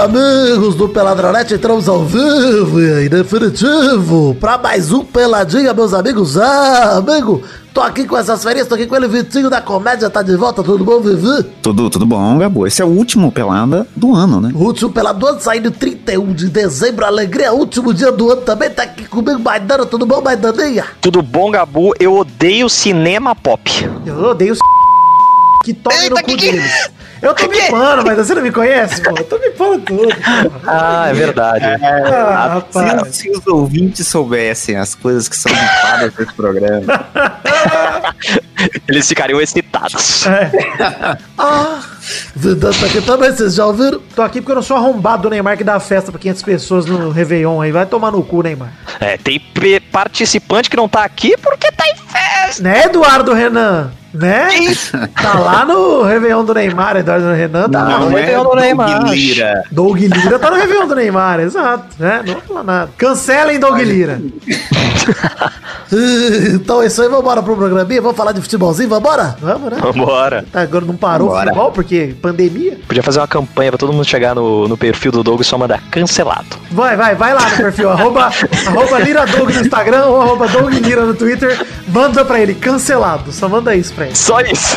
amigos do Peladronete, entramos ao vivo e em definitivo para mais um Peladinha, meus amigos. Ah, amigo, tô aqui com essas férias, tô aqui com ele, Vitinho da Comédia, tá de volta, tudo bom, Vivi? Tudo, tudo bom, Gabo. Esse é o último Pelada do ano, né? O último Pelada do ano, saindo 31 de dezembro, alegria, último dia do ano também, tá aqui comigo, Maidana, tudo bom, Maidaninha? Tudo bom, Gabu? Eu odeio cinema pop. Eu odeio que tomem no cu deles. Eu tô me pano, mas você não me conhece, pô? Eu tô me pano tudo. Pô. Ah, é verdade. Ah, rapaz. Se, se os ouvintes soubessem as coisas que são difadas nesse programa. Eles ficariam excitados. É. Ah, tá aqui também, vocês já ouviram? Tô aqui porque eu não sou arrombado do Neymar que dá festa pra 500 pessoas no Réveillon aí. Vai tomar no cu, Neymar. É, tem participante que não tá aqui porque tá em festa. Né, Eduardo Renan? Né? Tá lá no Réveillon do Neymar, Eduardo Renan tá Não, no é Réveillon do Doug Neymar. Lira. Doug Lira tá no Réveillon do Neymar, exato. Né? Não vou falar nada. Cancelem Doug Lira. então é isso aí, vambora pro programinha, vamos falar de futebolzinho, vambora? Vamos, né? Vambora. Tá, agora não parou o Vambora. futebol, porque pandemia. Podia fazer uma campanha pra todo mundo chegar no, no perfil do Doug e só mandar cancelado. Vai, vai, vai lá no perfil, arroba, arroba Lira Doug no Instagram ou arroba Doug Lira no Twitter. Manda pra ele, cancelado. Só manda isso pra ele. Só isso.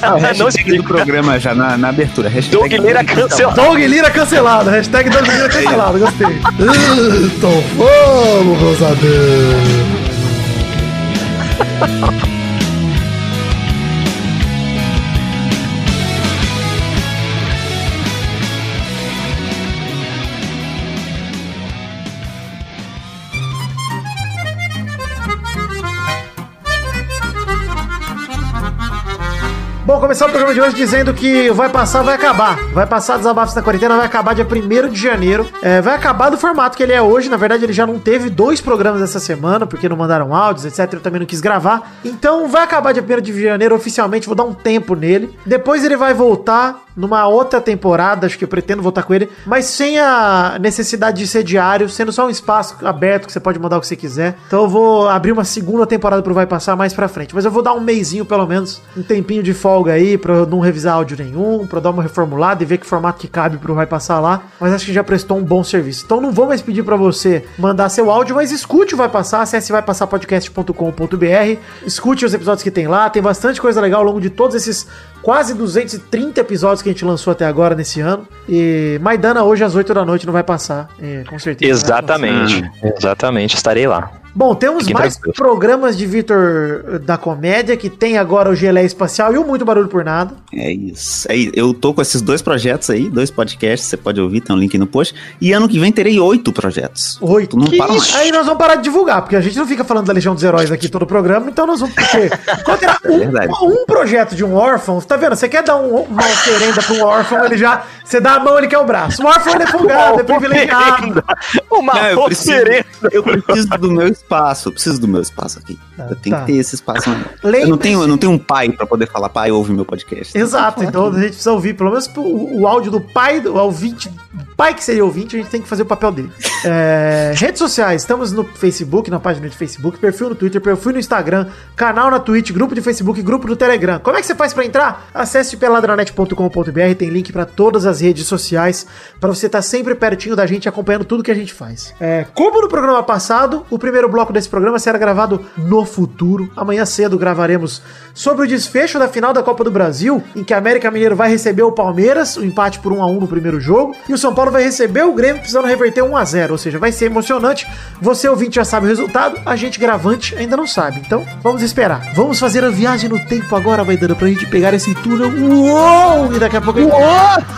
Não, não hashtag do programa já na, na abertura. Hashtag Doug Lira cancelado. Doug Lira cancelado, hashtag Doug Lira cancelado, gostei. Então vamos, meus amigos. Começar o programa de hoje dizendo que vai passar, vai acabar. Vai passar desabafos na quarentena, vai acabar dia 1 de janeiro. É, vai acabar do formato que ele é hoje. Na verdade, ele já não teve dois programas essa semana, porque não mandaram áudios, etc. Eu também não quis gravar. Então, vai acabar dia 1 de janeiro oficialmente. Vou dar um tempo nele. Depois ele vai voltar numa outra temporada, acho que eu pretendo voltar com ele, mas sem a necessidade de ser diário, sendo só um espaço aberto que você pode mandar o que você quiser. Então eu vou abrir uma segunda temporada pro Vai Passar mais pra frente, mas eu vou dar um mêsinho pelo menos, um tempinho de folga aí pra eu não revisar áudio nenhum, pra eu dar uma reformulada e ver que formato que cabe pro Vai Passar lá, mas acho que já prestou um bom serviço. Então não vou mais pedir pra você mandar seu áudio, mas escute o Vai Passar, acesse vaipassarpodcast.com.br, escute os episódios que tem lá, tem bastante coisa legal ao longo de todos esses quase 230 episódios que a gente lançou até agora nesse ano. E Maidana hoje às 8 da noite não vai passar, é, com certeza. Exatamente. Exatamente. Estarei lá. Bom, temos Fiquem mais tranquilos. programas de Vitor da Comédia, que tem agora o Gelé Espacial e o Muito Barulho por Nada. É isso. Aí, eu tô com esses dois projetos aí, dois podcasts, você pode ouvir, tem um link no post. E ano que vem terei oito projetos. Oito. Não Que para mais. Aí nós vamos parar de divulgar, porque a gente não fica falando da Legião dos Heróis aqui todo o programa, então nós vamos. Porque quando terá É um, um projeto de um órfão, tá vendo? Você quer dar um, uma oferenda pra um órfão, ele já. Você dá a mão, ele quer o braço. Um órfão ele é folgado, é privilegiado. Uma Não, eu preciso, oferenda. eu preciso do meu espaço. Eu preciso do meu espaço aqui. eu tenho tá. que ter esse espaço. Eu não tenho, eu não tenho um pai pra poder falar, pai, ouve meu podcast. Exato, então a gente precisa ouvir pelo menos o, o áudio do pai, do ouvinte, do pai que seria ouvinte, a gente tem que fazer o papel dele. É, redes sociais, estamos no Facebook, na página de Facebook, perfil no Twitter, perfil no Instagram, canal na Twitch, grupo de Facebook, grupo no Telegram. Como é que você faz pra entrar? Acesse peladranet.com.br, tem link pra todas as redes sociais, pra você estar sempre pertinho da gente, acompanhando tudo que a gente faz. É, como no programa passado, o primeiro bloco desse programa será gravado no futuro. Amanhã cedo gravaremos sobre o desfecho da final da Copa do Brasil, em que a América Mineiro vai receber o Palmeiras, o empate por 1 a 1 no primeiro jogo, e o São Paulo vai receber o Grêmio precisando reverter 1 a 0, ou seja, vai ser emocionante. Você ouvinte já sabe o resultado, a gente gravante ainda não sabe. Então, vamos esperar. Vamos fazer a viagem no tempo agora, vai dando pra gente pegar esse túnel. Uou! E daqui a pouco a gente... Uou!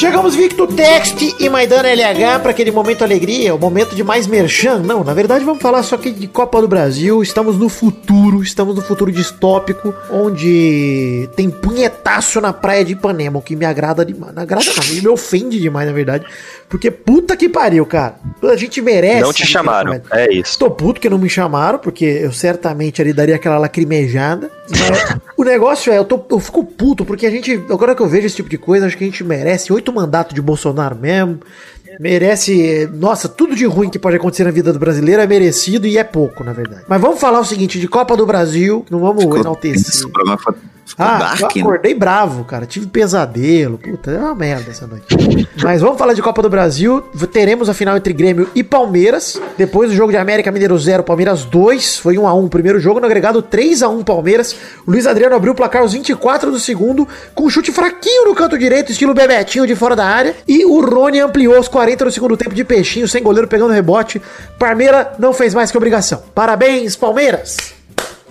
Chegamos Victo Text e Maidana LH para aquele momento alegria, o momento de mais merchan. Não, na verdade vamos falar só aqui de Copa do Brasil. Estamos no futuro, estamos no futuro distópico, onde tem punhetaço na praia de Ipanema, o que me agrada demais. Não agrada não, me ofende demais, na verdade. Porque puta que pariu, cara. A gente merece. Não te chamaram. É isso. Estou puto que não me chamaram, porque eu certamente ali daria aquela lacrimejada. Mas o negócio é, eu, tô, eu fico puto, porque a gente, agora que eu vejo esse tipo de coisa, acho que a gente merece oito mandatos de Bolsonaro mesmo. Merece. Nossa, tudo de ruim que pode acontecer na vida do brasileiro é merecido e é pouco, na verdade. Mas vamos falar o seguinte: de Copa do Brasil, não vamos enaltecer. Esse programa foi- ficou Ah, dark, eu né? acordei bravo, cara. Tive pesadelo. Puta, é uma merda essa noite. Mas vamos falar de Copa do Brasil. Teremos a final entre Grêmio e Palmeiras. Depois do jogo de América Mineiro 0, Palmeiras 2. Foi 1 a 1 o primeiro jogo, no agregado 3 a 1 Palmeiras. O Luiz Adriano abriu o placar aos 24 do segundo, com um chute fraquinho no canto direito, estilo Bebetinho de fora da área. E o Rony ampliou aos 40 do segundo tempo de peixinho, sem goleiro pegando rebote. Parmeira não fez mais que obrigação. Parabéns, Palmeiras!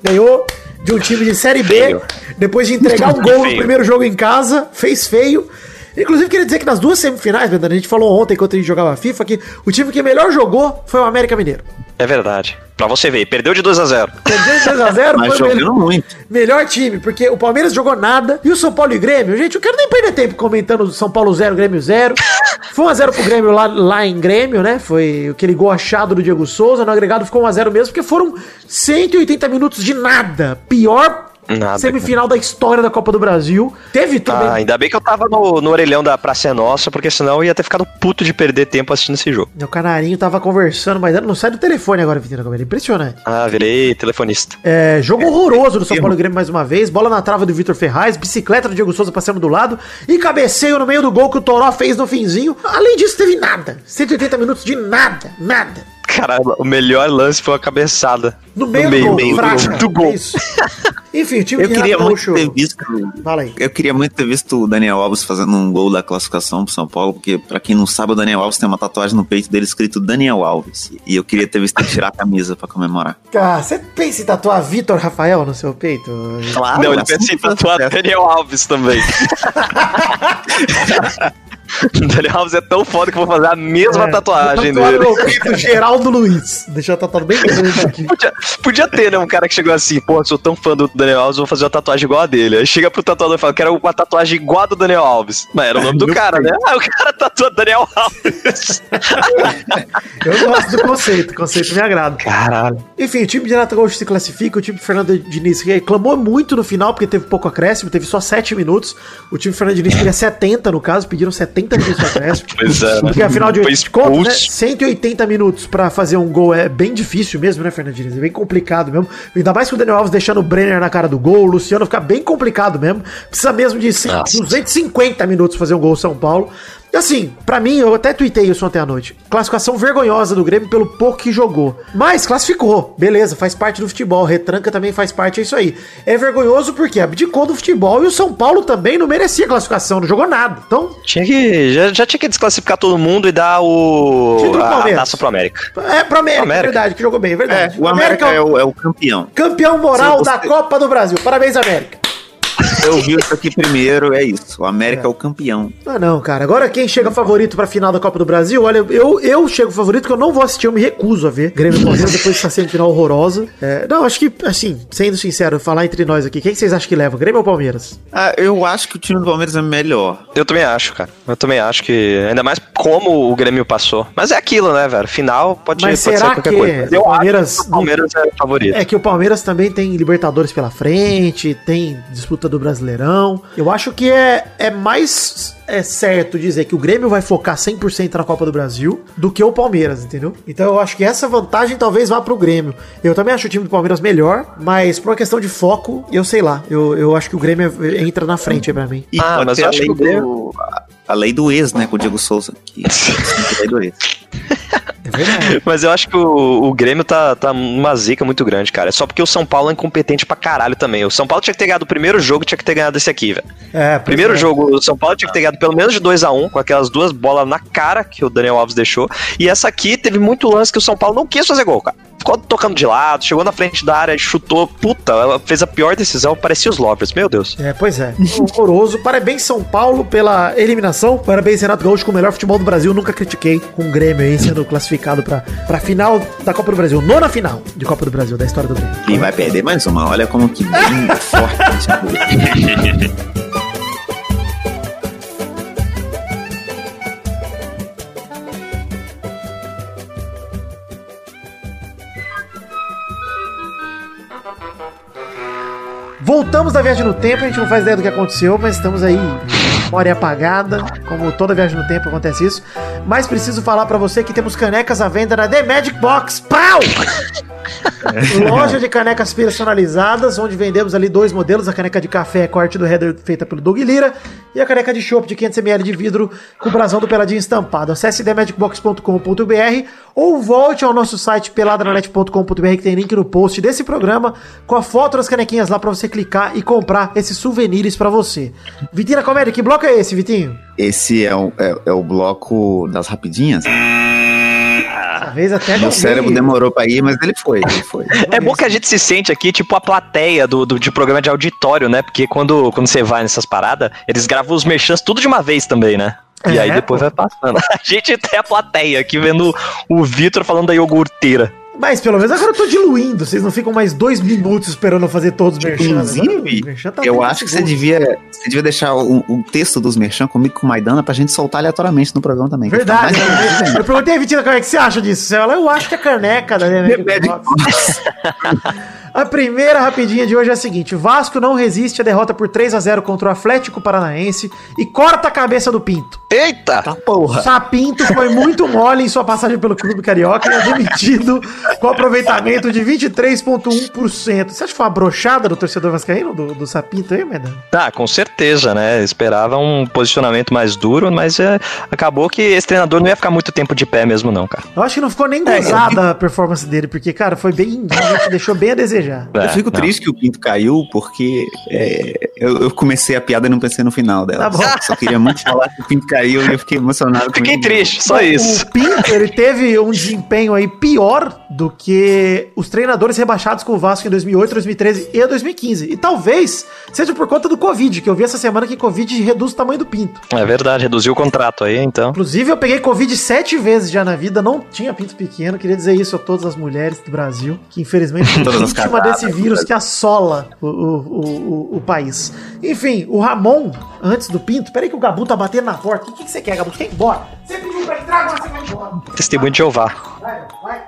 Ganhou de um time de Série B, Feio. depois de entregar um gol no Feio. primeiro jogo em casa, fez feio. Inclusive, queria dizer que nas duas semifinais, Bernardo, a gente falou ontem, enquanto a gente jogava FIFA, que o time que melhor jogou foi o América Mineiro. É verdade. Pra você ver, perdeu de 2 a 0 Perdeu de 2x0, Mas jogando melhor, muito. melhor time, porque o Palmeiras jogou nada e o São Paulo e Grêmio, gente, eu quero nem perder tempo comentando São Paulo 0, Grêmio 0. Foi 1x0 pro Grêmio lá, lá em Grêmio, né? Foi aquele gol achado do Diego Souza, no agregado ficou 1x0 mesmo, porque foram 180 minutos de nada. Pior Nada, semifinal da história da Copa do Brasil. Teve também. Ah, ainda bem que eu tava no, no orelhão da Praça é Nossa, porque senão eu ia ter ficado puto de perder tempo assistindo esse jogo. O canarinho tava conversando, mas não sai do telefone agora, Vitina Gomes. Impressionante. Ah, virei telefonista. É, jogo horroroso do São Paulo e Grêmio mais uma vez. Bola na trava do Vitor Ferraz, bicicleta do Diego Souza passando do lado e cabeceio no meio do gol que o Toró fez no finzinho. Além disso, teve nada. 180 minutos de nada, nada. Caramba, o melhor lance foi a cabeçada. No meio, do gol, fraca. do gol. É isso. Enfim, o time Eu queria muito Gaúcho- ter visto. Fala aí. Eu queria muito ter visto o Daniel Alves fazendo um gol da classificação pro São Paulo, porque pra quem não sabe, o Daniel Alves tem uma tatuagem no peito dele escrito Daniel Alves. E eu queria ter visto ele tirar a camisa pra comemorar. Cara, você pensa em tatuar Vitor Rafael no seu peito? Claro, Não, ele pensa em tatuar. Daniel Alves também. Daniel Alves é tão foda que eu vou fazer a mesma É, tatuagem tatuar dele. peito Geraldo Luiz. Deixa eu tatuado bem grande aqui. Podia, podia ter, né? Um cara que chegou assim, pô, sou tão fã do Daniel Alves, vou fazer uma tatuagem igual a dele. Aí chega pro tatuador e fala, quero uma tatuagem igual a do Daniel Alves. Mas era o nome do cara, né? Ah, o cara tatua Daniel Alves. Eu gosto do conceito, o conceito me agrada. Caralho. Enfim, o time de Renato Gaúcho se classifica, o time de Fernando Diniz reclamou muito no final, porque teve pouco acréscimo, teve só 7 minutos. O time de Fernando Diniz queria 70, no caso, pediram 70 minutos de acréscimo. Pois é, né? Porque afinal de contas, né, expulso. 180 minutos pra fazer um gol é bem difícil mesmo, né, Fernando Diniz? É bem complicado mesmo. Ainda mais com o Daniel Alves deixando o Brenner na cara do gol, o Luciano fica bem complicado mesmo. Precisa mesmo de cem- Nossa. 250 minutos fazer um gol São Paulo. E assim, pra mim, eu até tuitei isso ontem à noite. Classificação vergonhosa do Grêmio pelo pouco que jogou. Mas classificou, beleza, faz parte do futebol. Retranca também faz parte, é isso aí. É vergonhoso porque abdicou do futebol e o São Paulo também não merecia classificação, não jogou nada. Então, Tinha que. Já, já tinha que desclassificar todo mundo e dar o. Título A, Palmeiras. taça pro América. é pro América, América. é verdade, que jogou bem, é É, verdade. o América é o, é o campeão. Campeão moral Sim, você- da Copa do Brasil. Parabéns, América. Eu vi isso aqui primeiro, é isso. O América é, o campeão. Ah, não, cara. Agora quem chega favorito pra final da Copa do Brasil, olha, eu, eu chego favorito que eu não vou assistir, eu me recuso a ver. Grêmio e Palmeiras depois dessa semifinal horrorosa. É, não, acho que, assim, sendo sincero, falar entre nós aqui, quem que vocês acham que leva? Grêmio ou Palmeiras? Ah, eu acho que o time do Palmeiras é melhor. Eu também acho, cara. Eu também acho que. Ainda mais como o Grêmio passou. Mas é aquilo, né, velho? Final pode, Mas pode será que Mas eu o Palmeiras- acho que o Palmeiras é o favorito. É que o Palmeiras também tem Libertadores pela frente, tem disputa do Brasileirão. Eu acho que é, é mais é certo dizer que o Grêmio vai focar 100% na Copa do Brasil do que o Palmeiras, entendeu? Então eu acho que essa vantagem talvez vá pro Grêmio. Eu também acho o time do Palmeiras melhor, mas por uma questão de foco, eu sei lá. Eu, eu acho que o Grêmio entra na frente aí pra mim. E Ah, mas eu acho que o Grêmio- do, a- lei do ex, né, com o Diego Souza. Que, a lei do ex. É verdade. Mas eu acho que o, o Grêmio tá, tá numa zica muito grande, cara. É só porque o São Paulo é incompetente pra caralho também. O São Paulo tinha que ter ganhado o primeiro jogo, tinha que ter ganhado esse aqui, velho. É, Primeiro é. jogo, o São Paulo tinha que ter ganhado pelo menos de 2 a 1 com aquelas duas bolas na cara que o Daniel Alves deixou. E essa aqui teve muito lance que o São Paulo não quis fazer gol, cara. Ficou tocando de lado, chegou na frente da área, chutou. Puta, ela fez a pior decisão, parecia os Lovers, meu Deus. É, pois é. Horroroso. Parabéns, São Paulo, pela eliminação. Parabéns, Renato Gaúcho, com o melhor futebol do Brasil. Nunca critiquei com o Grêmio aí sendo classificado pra, pra final da Copa do Brasil. Nona final de Copa do Brasil, da história do Grêmio. E vai perder mais uma. Olha como que bem forte Voltamos da viagem no tempo, a gente não faz ideia do que aconteceu, mas estamos aí, memória apagada, como toda viagem no tempo acontece isso. mas preciso falar pra você que temos canecas à venda na The Magic Box. Pau! Loja de canecas personalizadas, onde vendemos ali dois modelos, a caneca de café com a arte do header feita pelo Doug Lira e a caneca de chopp de 500ml de vidro com o brasão do Peladinho estampado. Acesse themagicbox.com.br ou volte ao nosso site peladranet.com.br que tem link no post desse programa com a foto das canequinhas lá pra você clicar e comprar esses souvenirs pra você. Vitina Comédia, que bloco é esse, Vitinho? Esse é o, é, é o bloco das rapidinhas. Dessa vez até Meu cérebro demorou pra ir, mas ele foi, ele foi. É bom que a gente se sente aqui, tipo, a plateia do, do, de programa de auditório, né? Porque quando, quando você vai nessas paradas, eles gravam os merchants tudo de uma vez também, né? E É, aí depois pô. vai passando. A gente tem a plateia aqui vendo o Vitor falando da iogurteira. Mas pelo menos agora eu tô diluindo. Vocês não ficam mais dois minutos esperando eu fazer todos os merchans. Agora Inclusive, merchan tá eu 30 acho que você devia, você devia deixar o, o texto dos merchan comigo com o Maidana pra gente soltar aleatoriamente no programa também. Verdade. Mais divertido Eu perguntei a Vitina como é que você acha disso. Ela, eu acho que a caneca da. A primeira rapidinha de hoje é a seguinte: Vasco não resiste à derrota por 3 a 0 contra o Atlético Paranaense e corta a cabeça do Pinto. Eita! Tá porra. Sapinto foi muito mole em sua passagem pelo clube carioca e é demitido com aproveitamento de 23,1%. Você acha que foi uma brochada do torcedor vascaíno, do, do Sapinto aí, Medan? Tá, com certeza, né? Esperava um posicionamento mais duro, mas é, acabou que esse treinador não ia ficar muito tempo de pé mesmo, não, cara. Eu acho que não ficou nem É, gozada a performance dele, porque, cara, foi bem. deixou bem a desejar. É, Eu fico não. triste que o Pinto caiu, porque é, eu, eu comecei a piada e não pensei no final dela. Tá bom. Só queria muito falar que o Pinto caiu e eu fiquei emocionado. Fiquei comigo. triste, só isso. O Pinto, ele teve um desempenho aí pior do que os treinadores rebaixados com o Vasco em 2008, 2013 e 2015. E talvez seja por conta do Covid, que eu vi essa semana que Covid reduz o tamanho do Pinto. É verdade, reduziu o contrato aí, então. Inclusive, eu peguei Covid sete vezes já na vida, não tinha pinto pequeno. Queria dizer isso a todas as mulheres do Brasil, que infelizmente são vítima desse vírus que assola o, o, o, o- país. Enfim, o Ramon, antes do Pinto, peraí que o Gabu tá batendo na porta. O que, que você quer, Gabu? Você quer ir embora? Você pediu pra entrar, agora você vai embora. Testemunho de Jeová. Vai, vai.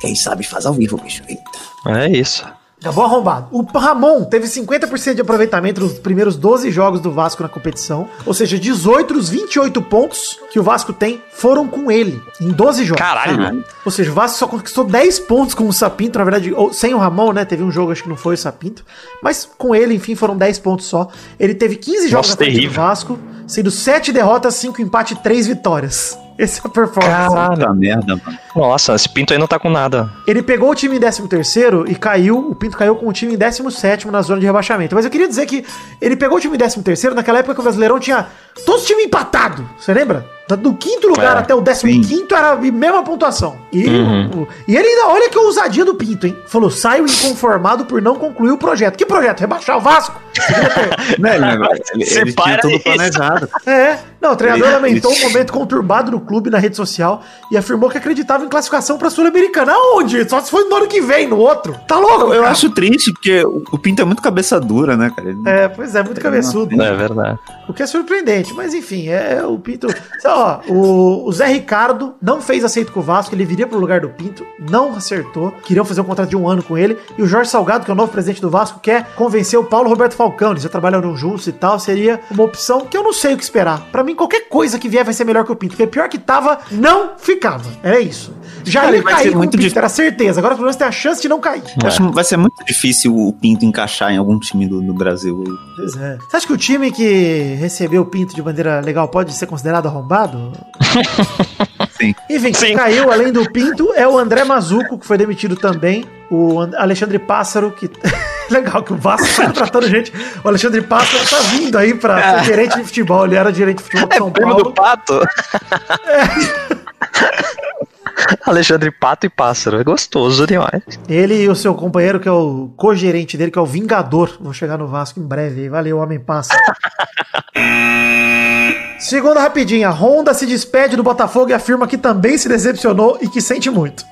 Quem sabe faz ao vivo, bicho. Eita. É isso. Acabou arrombado. O Ramon teve 50% de aproveitamento nos primeiros 12 jogos do Vasco na competição. Ou seja, 18 dos 28 pontos que o Vasco tem foram com ele. Em 12 jogos. Caralho. Ou seja, o Vasco só conquistou 10 pontos com o Sapinto, na verdade, ou, sem o Ramon, né? Teve um jogo, acho que não foi o Sapinto. Mas com ele, enfim, foram 10 pontos só. Ele teve 15 jogos Nossa, na frente do. Vasco, sendo 7 derrotas, 5 empates e 3 vitórias. Essa é a performance. Puta merda, mano. Nossa, esse pinto aí não tá com nada. Ele pegou o time em 13 e caiu, o Pinto caiu com o time em 17 na zona de rebaixamento. Mas eu queria dizer que ele pegou o time em 13 naquela época que o Brasileirão tinha todos os times empatados. Você lembra? Do quinto lugar É, até o 15 era a mesma pontuação. E, Uhum. o- e ele ainda, olha que ousadia do Pinto, hein? Falou: saio inconformado por não concluir o projeto. Que projeto? Rebaixar o Vasco? Não, ele, ele, ele tinha tudo isso. planejado. É, não, o treinador Ele- lamentou ele- um momento conturbado no clube na rede social e afirmou que acreditava em classificação pra Sul-Americana. Aonde? Só se foi no ano que vem, no outro. Tá louco? Eu, acho triste, porque o, Pinto é muito cabeça dura, né, cara? Ele- É, pois é, muito cabeçudo. É verdade. O que é surpreendente, mas enfim, é o Pinto. Ó, o, o Zé Ricardo não fez aceito com o Vasco, ele viria pro lugar do Pinto, não acertou. Queriam fazer um contrato de um ano com ele. E o Jorge Salgado, que é o novo presidente do Vasco, quer convencer o Paulo Roberto Falcão. Eles já trabalharam juntos e tal. Seria uma opção que eu não sei o que esperar. Pra mim, qualquer coisa que vier vai ser melhor que o Pinto. Porque pior que tava, não ficava. Era isso. Já Cara, ia vai cair ser com o muito difícil. era certeza. Agora pelo menos tem a chance de não cair. Que vai ser muito difícil o Pinto encaixar em algum time do, do Brasil. Pois é. Você acha que o time que recebeu o Pinto de bandeira legal pode ser considerado arrombado? Sim. Enfim, Sim. quem caiu além do Pinto é o André Mazuco, que foi demitido também. O And- Alexandre Pássaro, que. Legal que o Vasco tá contratando gente. O Alexandre Pássaro tá vindo aí pra ser gerente de futebol. Ele era gerente de futebol de São Prêmio Paulo. do Pato? Alexandre Pato e Pássaro. É gostoso demais. Ele e o seu companheiro, que é o co-gerente dele, que é o Vingador, vão chegar no Vasco em breve. Valeu, Homem Pássaro. Segunda rapidinha. Honda se despede do Botafogo e afirma que também se decepcionou e que sente muito.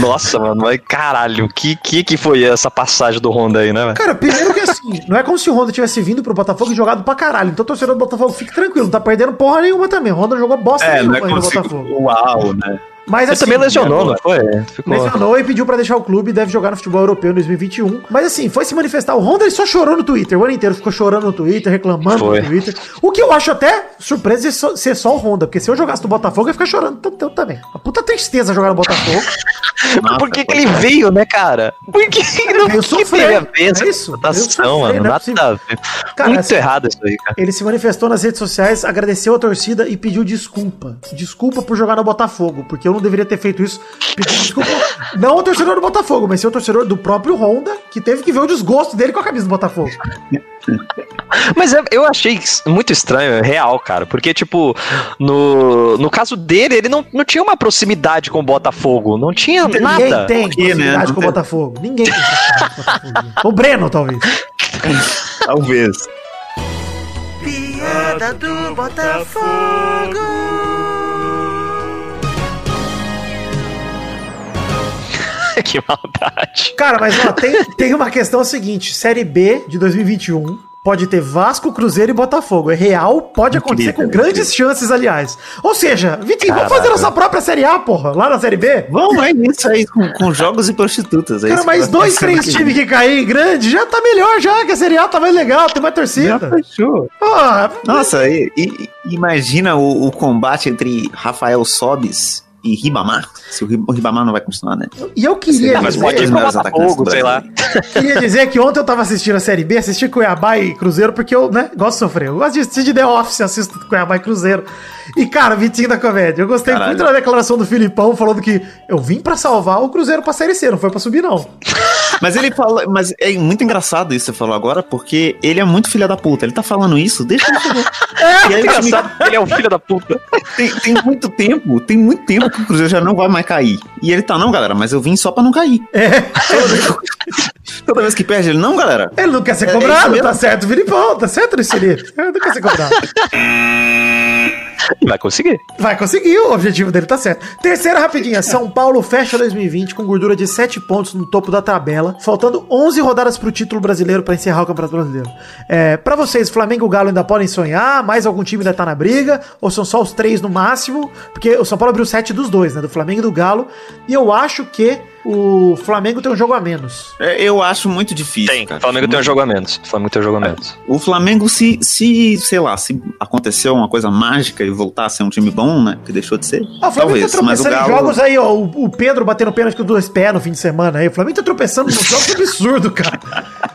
Nossa, mano, mas caralho, que, que que foi essa passagem do Honda aí, né, velho? Cara, primeiro que assim, não é como se o Honda tivesse vindo pro Botafogo e jogado pra caralho. Então torcedor do Botafogo fique tranquilo, não tá perdendo porra nenhuma também. O Honda jogou bosta É, nenhuma é no. Botafogo. Uau, né? Mas Ele assim, também lesionou, não foi? Ficou... Lesionou e pediu pra deixar o clube e deve jogar no futebol europeu em 2021. Mas assim, foi se manifestar. O Honda ele só chorou no Twitter. O ano inteiro ficou chorando no Twitter, reclamando Foi. no Twitter. O que eu acho até surpresa de só- ser só o Honda. Porque se eu jogasse no Botafogo, eu ia ficar chorando tanto também. A puta tristeza jogar no Botafogo. Nossa, Por que, que ele veio, né, cara? Por que não veio que sofrer, a ver essa é isso, votação, mano? não é Nada a ver. Cara, Muito assim, errado isso aí, cara. Ele se manifestou nas redes sociais, agradeceu a torcida e pediu desculpa. Desculpa por jogar no Botafogo, porque eu não deveria ter feito isso. Desculpa, não ao torcedor do Botafogo, mas sim ao torcedor do próprio Honda, que teve que ver o desgosto dele com a camisa do Botafogo. Mas eu achei muito estranho, é real, cara. Porque, tipo, no, no caso dele, ele não, não tinha uma proximidade com o Botafogo. Não tinha Ninguém nada. tem quê, né? proximidade com o tem. Botafogo. Ninguém tem proximidade com o Botafogo. O Breno, talvez. Talvez. Piada do Botafogo. que maldade. Cara, mas ó, tem, tem uma questão seguinte: Série B de 2021 pode ter Vasco, Cruzeiro e Botafogo. É real, pode acontecer Incrível, com grandes chances, aliás. Ou seja, Vitinho, vamos fazer nossa própria Série A, porra, lá na Série B? Vamos, é isso aí, com, com jogos e prostitutas. É Cara, vai dois, três times que cair grande já tá melhor, já, que a Série A tá mais legal, tem mais vem. Já torcida. fechou. Porra, Nossa, e, e- imagina o, o combate entre Rafael Sobis e Ribamar. Se o, Ri- o Ribamar não vai continuar, né? e eu queria Mas pode dizer, os atacantes do sei lá. Queria dizer que ontem eu tava assistindo a Série B, assisti Cuiabá e Cruzeiro, porque eu, né, gosto de sofrer. Eu gosto de assistir de The Office, assisto Cuiabá e Cruzeiro. E, cara, Vitinho da comédia, eu gostei Caralho. muito da declaração do Filipão falando que eu vim pra salvar o Cruzeiro pra Série C, não foi pra subir, não. Mas ele fala. Mas é muito engraçado isso que você falou agora, porque ele é muito filho da puta. Ele tá falando isso, deixa ele chegar. O time Engraçado, ele é um filho da puta. tem, tem muito tempo, tem muito tempo que o Cruzeiro já não vai mais cair. E ele tá, não, galera, mas eu vim só pra não cair. É, Toda vez que perde, ele, não, galera. ele não quer ser É cobrado, isso mesmo. tá certo, Filipão, tá certo, Felipe? Ele não quer ser cobrado. Vai conseguir. Vai conseguir, o objetivo dele tá certo. Terceira rapidinha, São Paulo fecha 2020 com gordura de 7 pontos no topo da tabela, faltando 11 rodadas pro título brasileiro pra encerrar o Campeonato Brasileiro. É, para vocês, Flamengo e Galo ainda podem sonhar, mais algum time ainda tá na briga, ou são só os três no máximo? Porque o São Paulo abriu 7 dos dois, né, do Flamengo e do Galo, e eu acho que o Flamengo tem um jogo a menos. É, Eu acho muito difícil. Tem. cara. O Flamengo tem um jogo a menos. O Flamengo tem um jogo a menos. O Flamengo, se, se, sei lá, se aconteceu uma coisa mágica e voltar a ser um time bom, né? Que deixou de ser. Ah, o Flamengo talvez, tá mas o tropeçando em Galo. jogos aí, ó. O, o Pedro batendo pênalti com dois pés no fim de semana aí. O Flamengo tá tropeçando nos jogos absurdo, cara.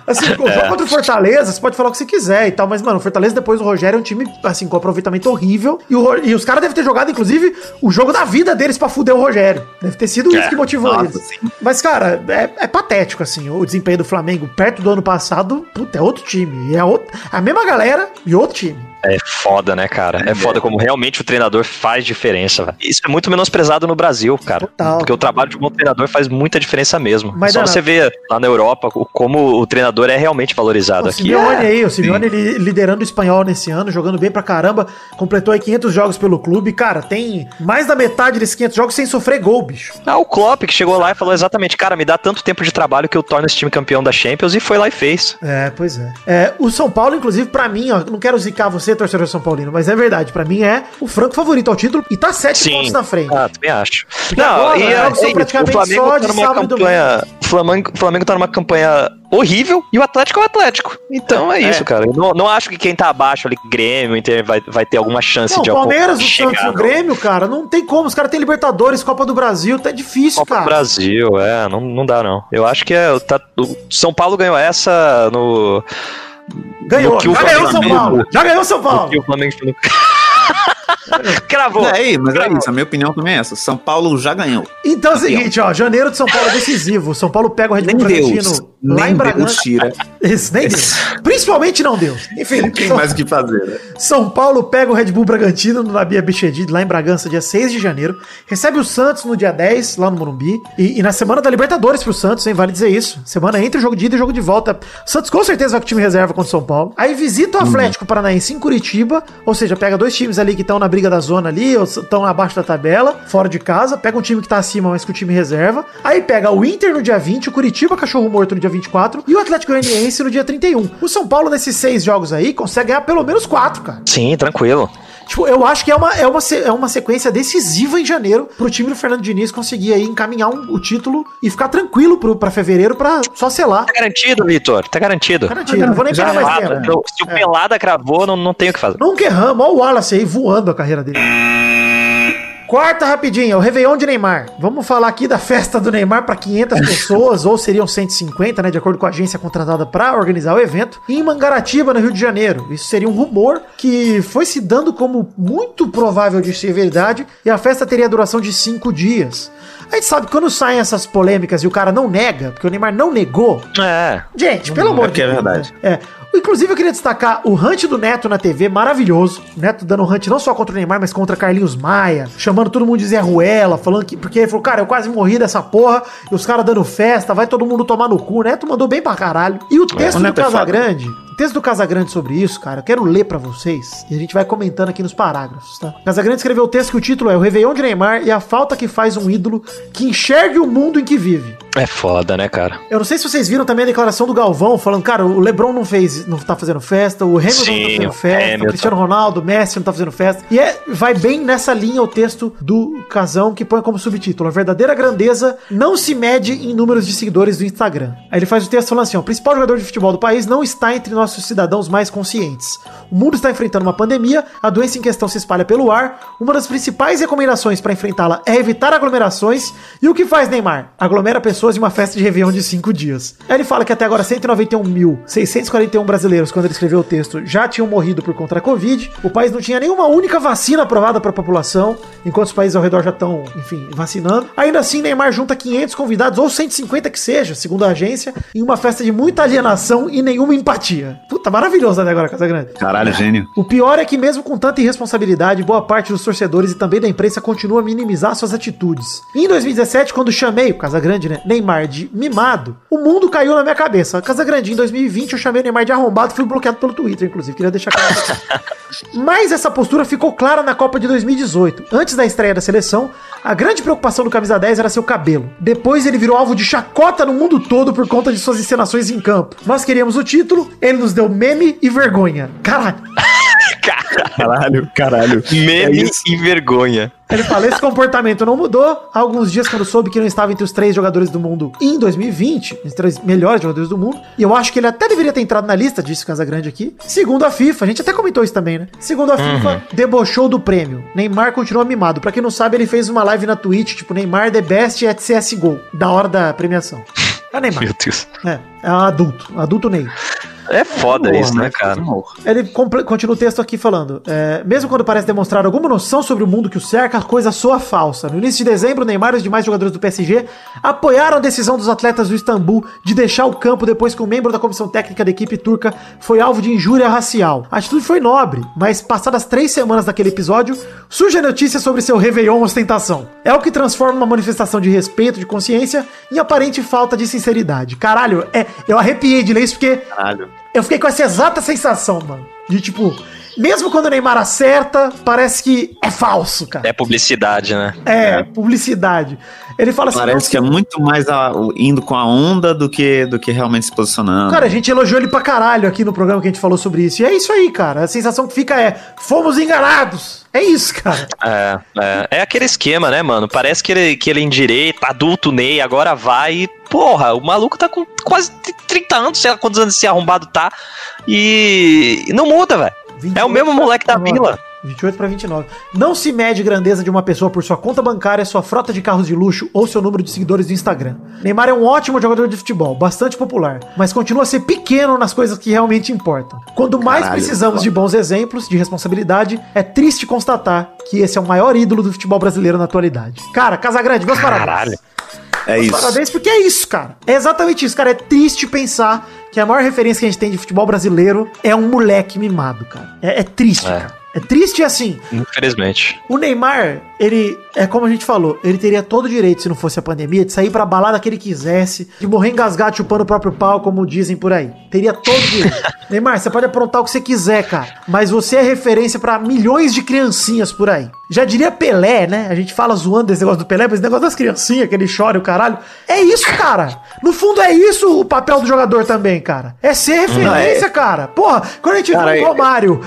Assim, o jogo contra o Fortaleza, você pode falar o que você quiser e tal, mas, mano, o Fortaleza depois do Rogério é um time, assim, com aproveitamento horrível. E, o e os caras devem ter jogado, inclusive, o jogo da vida deles pra fuder o Rogério. Deve ter sido isso É, que motivou nossa, eles. sim. Mas, cara, é, é patético, assim, o desempenho do Flamengo perto do ano passado, puta, é outro time. E é outro, a mesma galera e outro time. É foda, né, cara? É foda como realmente o treinador faz diferença, velho. Isso é muito menosprezado no Brasil, cara. Total. Porque o trabalho de um bom treinador faz muita diferença mesmo. Mas, Só você vê lá na Europa como o treinador é realmente valorizado O aqui. Simeone É. aí, o Simeone li- liderando o espanhol nesse ano, jogando bem pra caramba, completou aí 500 jogos pelo clube. Cara, tem mais da metade desses 500 jogos sem sofrer gol, bicho. Ah, o Klopp que chegou lá e falou exatamente, cara, me dá tanto tempo de trabalho que eu torno esse time campeão da Champions e foi lá e fez. É, pois é. É, o São Paulo, inclusive, pra mim, ó, não quero zicar você, torcedor São Paulino, mas é verdade, pra mim é o franco favorito ao título e tá 7 pontos na frente. Ah, também acho. Porque agora, os jogos são praticamente o Flamengo só tá de sábado e campanha. O Flamengo, Flamengo tá numa campanha horrível e o Atlético é o Atlético. Então é, isso, cara. Eu não, não acho que quem tá abaixo ali, Grêmio, Inter, vai, vai ter alguma chance Não, de o Palmeiras, o Santos e o Grêmio, cara, não tem como. Os caras têm Libertadores, Copa do Brasil, tá difícil, Copa do cara. Brasil, é, não, não dá não. Eu acho que é, tá, o São Paulo ganhou essa no. Ganhou, já ganhou o São Flamengo- Paulo. Já ganhou São Paulo. Cravou. É, mas é Cravou. isso. A minha opinião também é essa. São Paulo já ganhou. Então é o seguinte, ó, janeiro de São Paulo é decisivo. São Paulo pega o Red Nem Bull Deus. Bragantino lá Nem em Bragança. tira. Isso, nem Deus. Principalmente não Deus. Enfim, Tem São, mais o que fazer, né? São Paulo pega o Red Bull Bragantino no Nabia Bichedi, lá em Bragança, dia 6 de janeiro. Recebe o Santos no dia 10, lá no Morumbi. E, e na semana da Libertadores pro Santos, hein? Vale dizer isso. Semana entre o jogo de ida e o jogo de volta. Santos com certeza vai com o time reserva contra o São Paulo. Aí visita o Atlético Paranaense em Curitiba. Ou seja, pega dois times ali que estão na briga da zona ali, ou estão abaixo da tabela, fora de casa. Pega um time que tá acima, mas com o time reserva. Aí pega o Inter no dia 20, o Curitiba Cachorro Morto no dia 24 e o Atlético Goianiense no dia 31. O São Paulo, nesses seis jogos aí, consegue ganhar pelo menos quatro, cara. Sim, tranquilo. Tipo, eu acho que é uma, é uma, é uma sequência decisiva em janeiro pro time do Fernando Diniz conseguir aí encaminhar um- o título e ficar tranquilo pro, pra fevereiro pra só selar. Tá garantido, Vitor. Tá garantido. Garantido, não vou nem pegar mais tempo. Se o Pelada cravou, não, não tem o que fazer. Nunca erramos, olha o Wallace aí voando a carreira dele. Quarta rapidinha, o Réveillon de Neymar. Vamos falar aqui da festa do Neymar para 500 pessoas, ou seriam 150, né, de acordo com a agência contratada para organizar o evento, em Mangaratiba, no Rio de Janeiro. Isso seria um rumor que foi se dando como muito provável de ser verdade, e a festa teria duração de cinco dias. A gente sabe que quando saem essas polêmicas e o cara não nega, porque o Neymar não negou, É. Gente, pelo amor porque é verdade. né? É. Inclusive, eu queria destacar o hunt do Neto na TV, maravilhoso. O Neto dando hunt não só contra o Neymar, mas contra Carlinhos Maia, chamando todo mundo de Zé Ruela, falando que. Porque ele falou, cara, eu quase morri dessa porra, e os caras dando festa, vai todo mundo tomar no cu. O Neto mandou bem pra caralho. E o texto o do é. Casagrande. O texto do Casagrande sobre isso, cara, eu quero ler pra vocês e a gente vai comentando aqui nos parágrafos, tá? Casagrande escreveu o texto que o título é O Réveillon de Neymar e a falta que faz um ídolo que enxergue o mundo em que vive. É foda, né, cara? Eu não sei se vocês viram também a declaração do Galvão falando, cara, o LeBron não fez, não tá fazendo festa, o Hamilton Sim, não tá fazendo o festa, o Hamilton. Cristiano Ronaldo, o Messi não tá fazendo festa. E é, vai bem nessa linha o texto do Casão que põe como subtítulo: A verdadeira grandeza não se mede em números de seguidores do Instagram. Aí ele faz o texto falando assim: ó, o principal jogador de futebol do país não está entre nossos cidadãos mais conscientes. O mundo está enfrentando uma pandemia, a doença em questão se espalha pelo ar. Uma das principais recomendações para enfrentá-la é evitar aglomerações. E o que faz Neymar? Aglomera pessoas em uma festa de Réveillon de cinco dias. Aí ele fala que até agora 191.641 brasileiros, quando ele escreveu o texto, já tinham morrido por contra a Covid. O país não tinha nenhuma única vacina aprovada para a população, enquanto os países ao redor já estão, enfim, vacinando. Ainda assim, Neymar junta 500 convidados, ou 150 que seja, segundo a agência, em uma festa de muita alienação e nenhuma empatia. Puta, maravilhoso até agora, Casagrande. Caralho, gênio. O pior é que, mesmo com tanta irresponsabilidade, boa parte dos torcedores e também da imprensa continua a minimizar suas atitudes. Em 2017, quando chamei o Casagrande, né, Neymar de mimado, o mundo caiu na minha cabeça. Casagrande, em 2020 eu chamei o Neymar de arrombado e fui bloqueado pelo Twitter, inclusive. Queria deixar claro. Mas essa postura ficou clara na Copa de 2018. Antes da estreia da seleção, a grande preocupação do camisa 10 era seu cabelo. Depois ele virou alvo de chacota no mundo todo por conta de suas encenações em campo. Nós queríamos o título, ele nos deu meme e vergonha. Caralho. Caralho, caralho. Meme e vergonha. Ele fala: esse comportamento não mudou. Há alguns dias, quando soube que não estava entre os três jogadores do mundo em 2020, os três melhores jogadores do mundo, e eu acho que ele até deveria ter entrado na lista, disse o Casagrande aqui. Segundo a FIFA, a gente até comentou isso também, né? Segundo a FIFA, debochou do prêmio. Neymar continua mimado. Pra quem não sabe, ele fez uma live na Twitch, tipo, Neymar the best at CSGO, da hora da premiação. É Neymar. Meu Deus. É, é um adulto, adulto Ney. É foda isso, né, cara? Ele continua o texto aqui falando: é, mesmo quando parece demonstrar alguma noção sobre o mundo que o cerca, a coisa soa falsa. No início de dezembro, Neymar e os demais jogadores do PSG apoiaram a decisão dos atletas do Istambul de deixar o campo depois que um membro da comissão técnica da equipe turca foi alvo de injúria racial. A atitude foi nobre, mas passadas três semanas daquele episódio, surge a notícia sobre seu Réveillon ostentação. É o que transforma uma manifestação de respeito, de consciência, em aparente falta de sinceridade. Caralho, é, eu arrepiei de ler isso porque Caralho. eu fiquei com essa exata sensação, mano. De tipo, mesmo quando o Neymar acerta, parece que é falso, cara. É publicidade, né? É, publicidade. Ele fala assim. Parece que é muito mais a- indo com a onda do que, do que realmente se posicionando. Cara, a gente elogiou ele pra caralho aqui no programa que a gente falou sobre isso. E é isso aí, cara. A sensação que fica é: fomos enganados. É isso, cara. É, é, é aquele esquema, né, mano? Parece que ele, que ele endireita, adulto Ney, agora vai e, porra, o maluco tá com quase 30 anos, sei lá quantos anos esse arrombado tá, e e não muda, velho. É o mesmo moleque da 29. vila. 28 para 29. Não se mede grandeza de uma pessoa por sua conta bancária, sua frota de carros de luxo ou seu número de seguidores do Instagram. Neymar é um ótimo jogador de futebol, bastante popular, mas continua a ser pequeno nas coisas que realmente importam. Quando mais Caralho, precisamos de bons exemplos, de responsabilidade, é triste constatar que esse é o maior ídolo do futebol brasileiro na atualidade. Cara, Casagrande, meus parabéns. Caralho. É isso. Parabéns, porque é isso, cara. É exatamente isso, cara. É triste pensar que a maior referência que a gente tem de futebol brasileiro é um moleque mimado, cara. É, é triste, É. cara. É triste e assim. Infelizmente. O Neymar, ele, é como a gente falou, ele teria todo o direito, se não fosse a pandemia, de sair pra balada que ele quisesse, de morrer engasgado chupando o próprio pau, como dizem por aí. Teria todo o direito. Neymar, você pode aprontar o que você quiser, cara, mas você é referência pra milhões de criancinhas por aí. Já diria Pelé, né? A gente fala zoando desse negócio do Pelé, mas esse negócio das criancinhas, que ele chora e o caralho. É isso, cara. No fundo é isso o papel do jogador também, cara. É ser referência, é. cara. Porra, quando a gente cara, vê o Romário,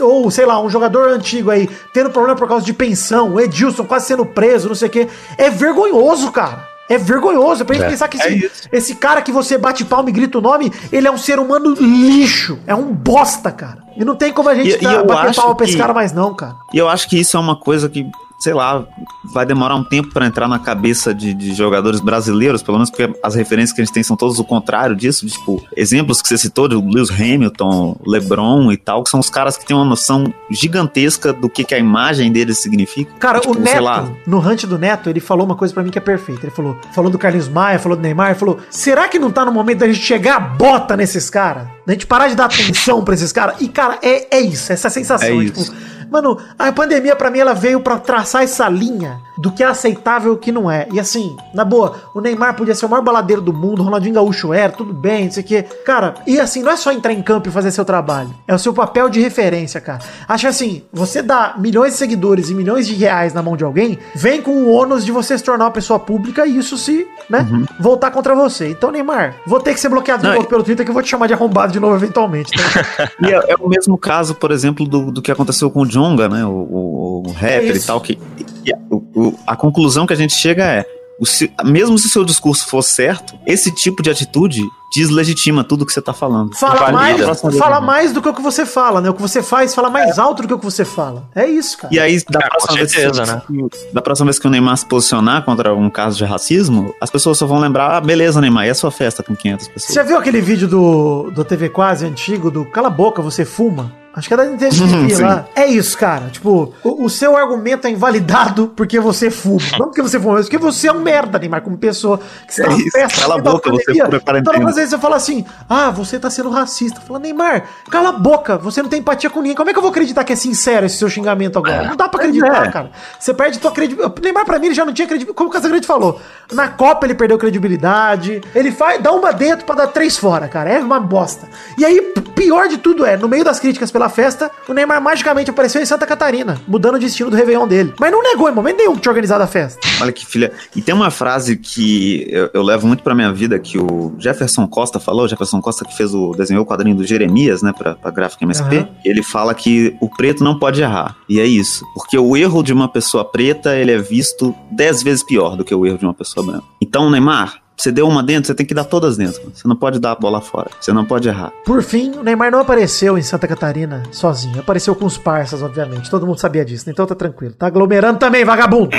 ou sei lá, um jogador antigo aí, tendo problema por causa de pensão, o Edilson quase sendo preso, não sei o quê, é vergonhoso, cara. É vergonhoso. É pra gente é, pensar que esse, é esse, cara que você bate palma e grita o nome, ele é um ser humano lixo. É um bosta, cara. E não tem como a gente e, tá, bater palma pra esse cara mais, não, cara. E eu acho que isso é uma coisa que sei lá, vai demorar um tempo para entrar na cabeça de, de, jogadores brasileiros, pelo menos porque as referências que a gente tem são todas o contrário disso, tipo, exemplos que você citou de Lewis Hamilton, LeBron e tal, que são os caras que têm uma noção gigantesca do que, que a imagem deles significa. Cara, tipo, o Neto, no hunt do Neto, ele falou uma coisa para mim que é perfeita. Ele falou, falou do Carlos Maia, falou do Neymar, ele falou, será que não tá no momento da gente chegar a bota nesses caras? Da gente parar de dar atenção pra esses caras? E, cara, é, é isso, essa sensação. É tipo, isso. Mano, a pandemia para mim ela veio para traçar essa linha do que é aceitável e o que não é. E assim, na boa, o Neymar podia ser o maior baladeiro do mundo, o Ronaldinho Gaúcho era, tudo bem, não sei o que. Cara, e assim, não é só entrar em campo e fazer seu trabalho. É o seu papel de referência, cara. Acho assim, você dá milhões de seguidores e milhões de reais na mão de alguém, vem com o ônus de você se tornar uma pessoa pública e isso se, né, uhum. voltar contra você. Então, Neymar, vou ter que ser bloqueado de novo pelo Twitter que eu vou te chamar de arrombado de novo eventualmente. Tá? e é, é, o mesmo caso, por exemplo, do, do que aconteceu com o Jonga, né, o, o, o rapper é e tal, que e a, o, a conclusão que a gente chega é: o, mesmo se o seu discurso for certo, esse tipo de atitude deslegitima tudo que você tá falando. Fala, mais, fala mais do que o que você fala, né? O que você faz fala mais é. alto do que o que você fala. É isso, cara. E aí, da, é, próxima, certeza, vez que, né? da próxima vez que o Neymar se posicionar contra um caso de racismo, as pessoas só vão lembrar, ah, beleza, Neymar, e a sua festa com 500 pessoas? Você viu aquele vídeo do, do TV Quase antigo, do Cala a Boca, você fuma? Acho que é da NTV lá. É isso, cara. Tipo, o, o, seu argumento é invalidado porque você fuma. Não porque você fuma, mas porque você é um merda, Neymar, como pessoa. Que você é tá isso, festa, cala a boca, você fura quarentena. Então, às vezes você fala assim, ah, você tá sendo racista. Fala, Neymar, cala a boca, você não tem empatia com ninguém. Como é que eu vou acreditar que é sincero esse seu xingamento agora? Não dá pra acreditar, é. cara. Você perde tua credibilidade. Neymar, pra mim, ele já não tinha credibilidade. Como o Casagrande falou, na Copa ele perdeu credibilidade. Ele faz, dá uma dentro pra dar três fora, cara. É uma bosta. E aí, pior de tudo é, no meio das críticas pela festa, o Neymar Neymar magicamente apareceu em Santa Catarina, mudando o destino do Réveillon dele. Mas não negou em momento nenhum que tinha organizado a festa. Olha que filha. E tem uma frase que eu, eu levo muito pra minha vida que o Jefferson Costa falou, o Jefferson Costa que fez o desenhou o quadrinho do Jeremias, né, pra, pra gráfica MSP. Uhum. Ele fala que o preto não pode errar. E é isso. Porque o erro de uma pessoa preta, ele é visto dez vezes pior do que o erro de uma pessoa branca. Então, Neymar, você deu uma dentro, você tem que dar todas dentro. Você não pode dar a bola fora. Você não pode errar. Por fim, o Neymar não apareceu em Santa Catarina sozinho. Apareceu com os parças, obviamente. Todo mundo sabia disso, né? então tá tranquilo. Tá aglomerando também, vagabundo!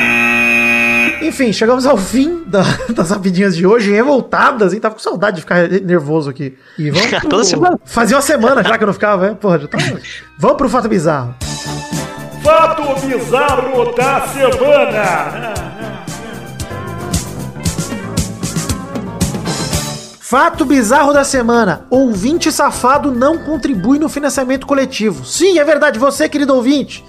Enfim, chegamos ao fim da, das rapidinhas de hoje, revoltadas, hein? Tava com saudade de ficar nervoso aqui. E vamos pro... Toda semana. Fazia uma semana já que eu não ficava, né? Porra, já tava... Vamos pro fato bizarro. Fato bizarro da semana! Fato bizarro da semana: ouvinte safado não contribui no financiamento coletivo. Sim, é verdade, você, querido ouvinte,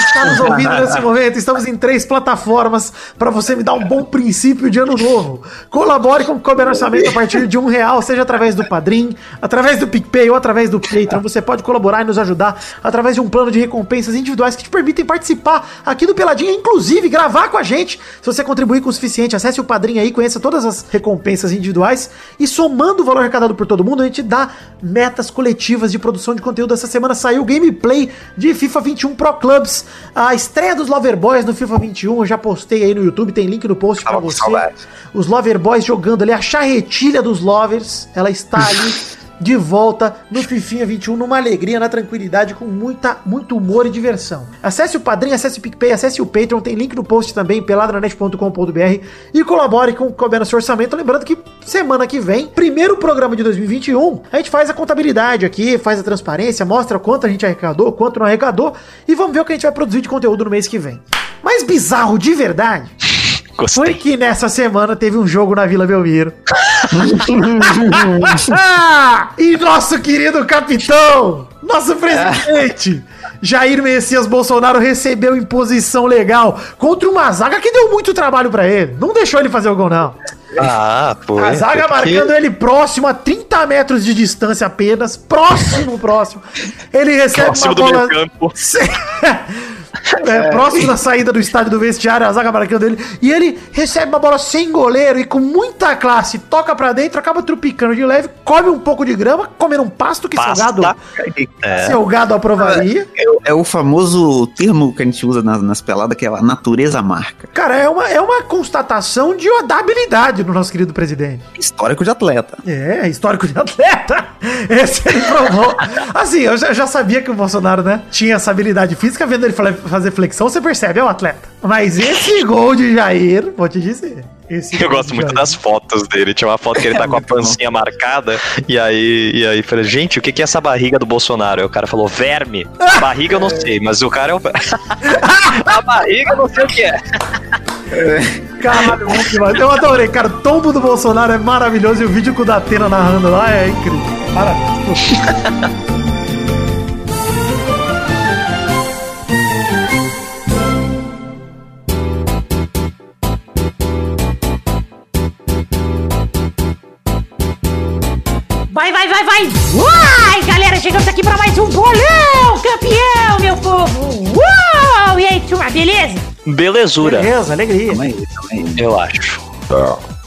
está nos ouvindo nesse momento. Estamos em três plataformas para você me dar um bom princípio de ano novo. Colabore com o financiamento a partir de um real, seja através do Padrim, através do PicPay ou através do Patreon. Você pode colaborar e nos ajudar através de um plano de recompensas individuais que te permitem participar aqui do Peladinha, inclusive gravar com a gente. Se você contribuir com o suficiente, acesse o Padrim aí, conheça todas as recompensas individuais e somando o valor arrecadado por todo mundo, a gente dá metas coletivas de produção de conteúdo. Essa semana saiu o gameplay de FIFA 21 Pro Clubs, a estreia dos Lover Boys no FIFA 21. Eu já postei aí no YouTube, tem link no post para você. Os Lover Boys jogando ali a charretilha dos Lovers, ela está ali de volta no Fifinha 21 numa alegria, na tranquilidade, com muita, muito humor e diversão. Acesse o Padrim, acesse o PicPay, acesse o Patreon, tem link no post também, peladranet.com.br e colabore com o seu orçamento. Lembrando que semana que vem, primeiro programa de 2021, a gente faz a contabilidade aqui, faz a transparência, mostra quanto a gente arrecadou, quanto não arrecadou e vamos ver o que a gente vai produzir de conteúdo no mês que vem. Mais bizarro de verdade Gostei. Foi que nessa semana teve um jogo na Vila Belmiro. e nosso querido capitão, nosso presidente, Jair Messias Bolsonaro recebeu imposição legal contra uma zaga que deu muito trabalho para ele. Não deixou ele fazer o gol, não. Ah, pô. A zaga é marcando ele próximo a 30 metros de distância apenas. Próximo, próximo. Ele recebe próximo uma bola. é, próximo da saída do estádio do vestiário, a zaga marcando ele. E ele recebe uma bola sem goleiro e com muita classe, toca pra dentro, acaba trupicando de leve, come um pouco de grama, comendo um pasto que Pasta. salgado, É. salgado aprovaria. É o famoso termo que a gente usa nas, nas peladas, que é a natureza marca. Cara, é uma, é uma constatação de da habilidade do nosso querido presidente. Histórico de atleta. É, histórico de atleta. Esse ele provou. Assim, eu já, já sabia que o Bolsonaro, né, tinha essa habilidade física, vendo ele fazer flexão, você percebe, é um atleta. Mas esse gol de Jair, vou te dizer. Eu gosto muito Jair- das fotos dele. Tinha uma foto que ele tá com a Muito bom. pancinha marcada. E aí, e aí falei, gente, o que que é essa barriga do Bolsonaro? Aí o cara falou, verme. Barriga eu não sei, mas o cara é o. a barriga eu não sei o que é. Caralho, bom demais. Eu adorei, cara. O tombo do Bolsonaro é maravilhoso e o vídeo com o Datena narrando lá é incrível. Parabéns. Vai, vai, vai, vai! Uai, galera, chegamos aqui para mais um bolão, campeão, meu povo! Uau! E aí, turma, beleza? Belezura, Beleza, alegria. Calma aí, calma aí. eu acho.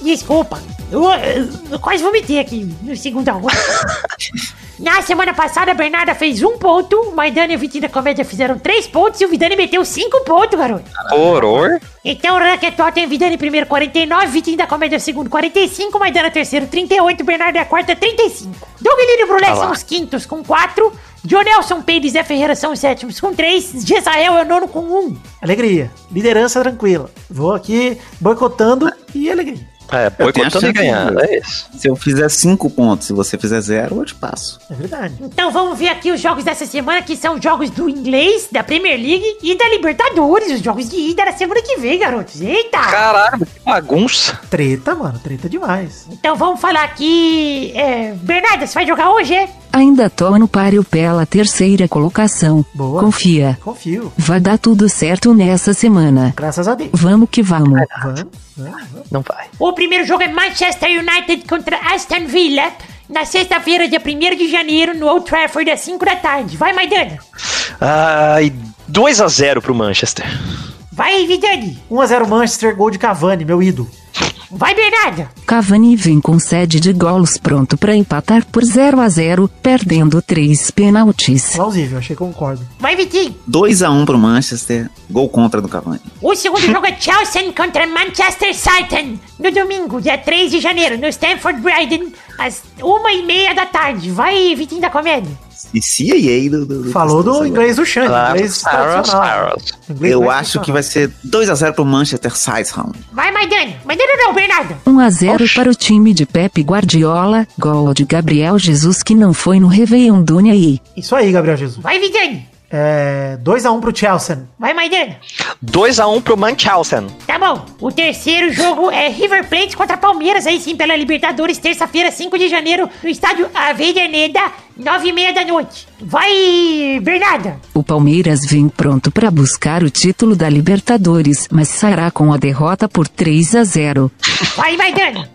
Desculpa, eu, eu- eu quase vomitei aqui no segundo arroz. Na semana passada, a Bernarda fez um ponto, o Maidana e o Vitinho da Comédia fizeram três pontos e o Vidani meteu cinco pontos, garoto. Horror. Então o ranking atual tem Vidani em primeiro 49, Vitinho da Comédia segundo 45, Maidana terceiro 38, Bernardo é a quarta 35. Doug e Brulé Ah são os quintos com 4, Jonelson Peide e Zé Ferreira são os sétimos com 3, Gesael é o nono com 1. Alegria. Liderança tranquila. Vou aqui boicotando e alegria. É, boicotando e ganhando, é isso. Se eu fizer cinco pontos, se você fizer zero, eu te passo. É verdade. Então vamos ver aqui os jogos dessa semana, que são jogos do inglês, da Premier League e da Libertadores, os jogos de ida da semana que vem, garotos. Eita! Caralho, que bagunça. Treta, mano. Treta demais. Então vamos falar aqui. É, Bernardo, você vai jogar hoje, é? Ainda tô no páreo pela terceira colocação. Boa. Confia. Confio. Vai dar tudo certo nessa semana. Graças a Deus. Vamos que vamos. Vamos. Não vai. O primeiro jogo é Manchester United contra Aston Villa. Na sexta-feira, dia 1 de janeiro, no Old Trafford, às 5 da tarde. Vai, Maidana. Ai, 2 a 0 pro Manchester. Vai, Vidani. 1x0 Manchester, gol de Cavani, meu ídolo. Vai, Bernardo. Cavani vem com sede de gols pronto pra empatar por 0 a 0, perdendo três pênaltis. Plausível, achei que concordo. Vai, Vitinho. 2x1 pro Manchester, gol contra do Cavani. O segundo jogo é Chelsea contra Manchester City. No domingo, dia 3 de janeiro, no Stamford Bridge, às 1h30 da tarde. Vai, Vitinho da Comédia. E CIA do, do, do Falou do inglês do Xande, Claro, inglês tradicional. Eu acho que vai ser 2x0 pro Manchester Sidehound. Vai, Maidana. Maidana não, Bernardo. 1 a 0 para o time de Pepe Guardiola, gol de Gabriel Jesus que não foi no Réveillon do aí. Isso aí, Gabriel Jesus. Vai, Vidani. É, 2x1 pro Chelsea. Vai, Maidana. 2 a 1 pro Manchester. Tá bom. O terceiro jogo é River Plate contra Palmeiras, aí sim, pela Libertadores, terça-feira, 5 de janeiro, no estádio Avellaneda, 9h30 da noite. Vai, Bernardo. O Palmeiras vem pronto para buscar o título da Libertadores, mas sairá com a derrota por 3 a 0. Vai, Maidana.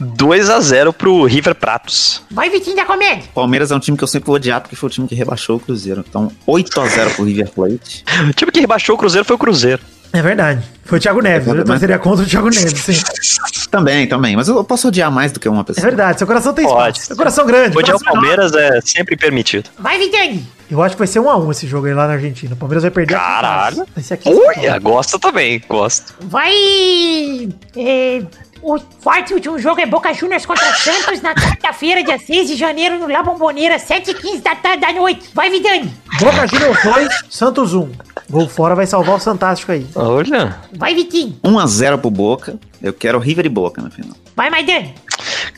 2 a 0 pro River Pratos. Vai, Vitinho da Comédia. Palmeiras é um time que eu sempre vou odiar porque foi o time que rebaixou o Cruzeiro. Então, 8x0 pro River Plate. O time que rebaixou o Cruzeiro foi o Cruzeiro. É verdade. Foi o Thiago Neves. Eu Mas- seria contra o Thiago Neves, sim. Também, também. Mas eu posso odiar mais do que uma É pessoa. verdade, seu coração tem Pode. espaço. Seu coração grande. Odiar o. Palmeiras é sempre permitido. Vai, Vidani. Eu acho que vai ser 1x1 esse jogo aí lá na Argentina. O Palmeiras vai perder. Caralho. Esse aqui Olha, gosta também, gosto. Vai. é, o quarto e último jogo é Boca Juniors contra Santos na quarta-feira, dia 6 de janeiro, no La Bombonera, 7h15 da tarde da noite. Vai, Vidani. Boca Juniors 2, Santos 1. Gol fora vai salvar o Fantástico aí. Olha. Vai, Vitinho. 1x0 pro Boca. Eu quero River e Boca na final. Vai, Maidana.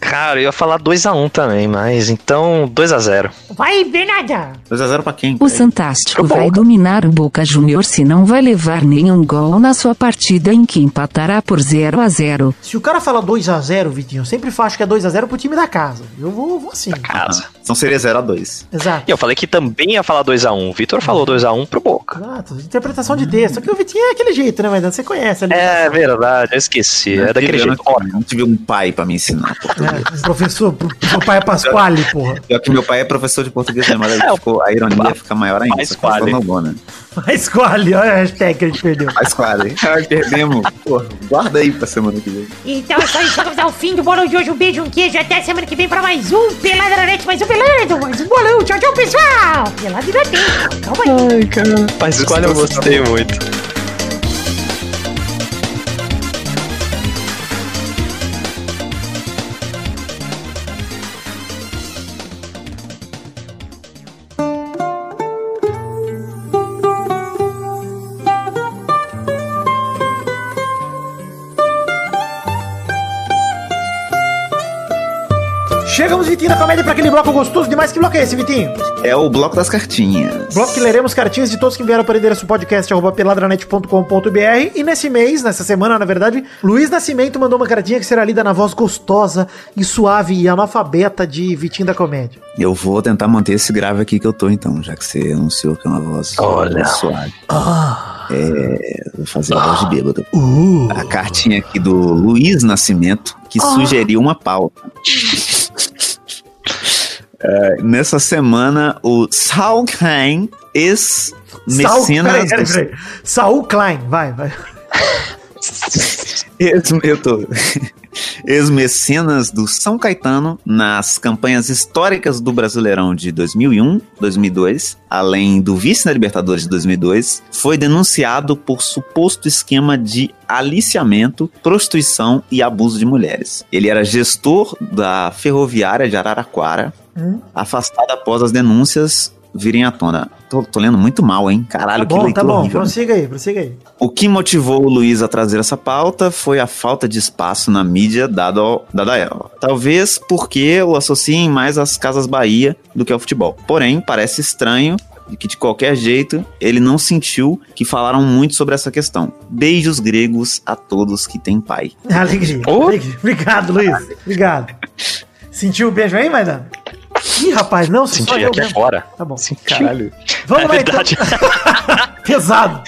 Cara, eu ia falar 2 a 1 também, mas então 2 a 0 Vai, Bernarda. 2x0 pra quem? O. Fantástico vai Boca. dominar o Boca Junior se não vai levar nenhum gol na sua partida em que empatará por 0 a 0. Se o cara fala 2x0, Vitinho, eu sempre faço que é 2x0 pro time da casa. Eu vou, vou assim. Casa. Então seria 0x2. Exato. E eu falei que também ia falar 2 a 1 O Vitor falou 2 a 1 pro Boca. Exato. Interpretação de texto. Só que o Vitinho é aquele jeito, né, Maidana? Você conhece ali. É verdade, eu esqueci. É daquele jeito. não, não tive um pai pra me ensinar. Pasquale. Um professor, pro- seu pai é Pasquale, porra. Pior que meu pai é professor de português, né? Mas aí ficou, a ironia fica maior ainda. Pasquale. né? Pasquale, olha a hashtag que a gente perdeu. Pasquale. Perdemos. Pô, guarda aí pra semana que vem. Então é só isso, chegamos ao fim do bolão de hoje. Um beijo, um queijo. Até semana que vem pra mais um Net, mais um Pelado, mais um bolão. Tchau, tchau, pessoal. Pelada na Net. Calma aí. Ai, cara. Mas escolha eu gostei muito. Comédia, pra aquele bloco gostoso demais. Que bloco é esse, Vitinho? É o bloco das cartinhas. Bloco que leremos cartinhas de todos que enviaram para o endereço podcast arroba peladranet.com.br e nesse mês, nessa semana, na verdade, Luiz Nascimento mandou uma cartinha que será lida na voz gostosa e suave e analfabeta de Vitinho da Comédia. Eu vou tentar manter esse grave aqui que eu tô, então, já que você anunciou que é uma voz Olha. suave. Ah, É, vou fazer a voz de bêbado. uh, A cartinha aqui do Luiz Nascimento, que sugeriu uma pauta. É, nessa semana, o Saul Klein, Saul, ex-mecenas peraí, peraí, do- peraí. Saul Klein, vai, vai. Ex, eu tô. Ex-mecenas do São Caetano nas campanhas históricas do Brasileirão de 2001, 2002, além do vice na Libertadores de 2002, foi denunciado por suposto esquema de aliciamento, prostituição e abuso de mulheres. Ele era gestor da ferroviária de Araraquara, Hum. afastado após as denúncias virem à tona. Tô, tô lendo muito mal, hein? Caralho, Tá que bom, leitura tá bom, horrível. prossiga aí, prossiga aí. O que motivou o Luiz a trazer essa pauta foi a falta de espaço na mídia dado ao, dada a ela. Talvez porque o associem mais às Casas Bahia do que ao futebol. Porém, parece estranho de que de qualquer jeito ele não sentiu que falaram muito sobre essa questão. Beijos gregos a todos que têm pai. Alegria, Oh. alegria. Obrigado, Luiz. Obrigado. Sentiu o beijo aí, Maidana? Ih, rapaz, não, você só Senti eu aqui mesmo. agora. Tá bom. Caralho. Vamos é lá, verdade. então. Pesado.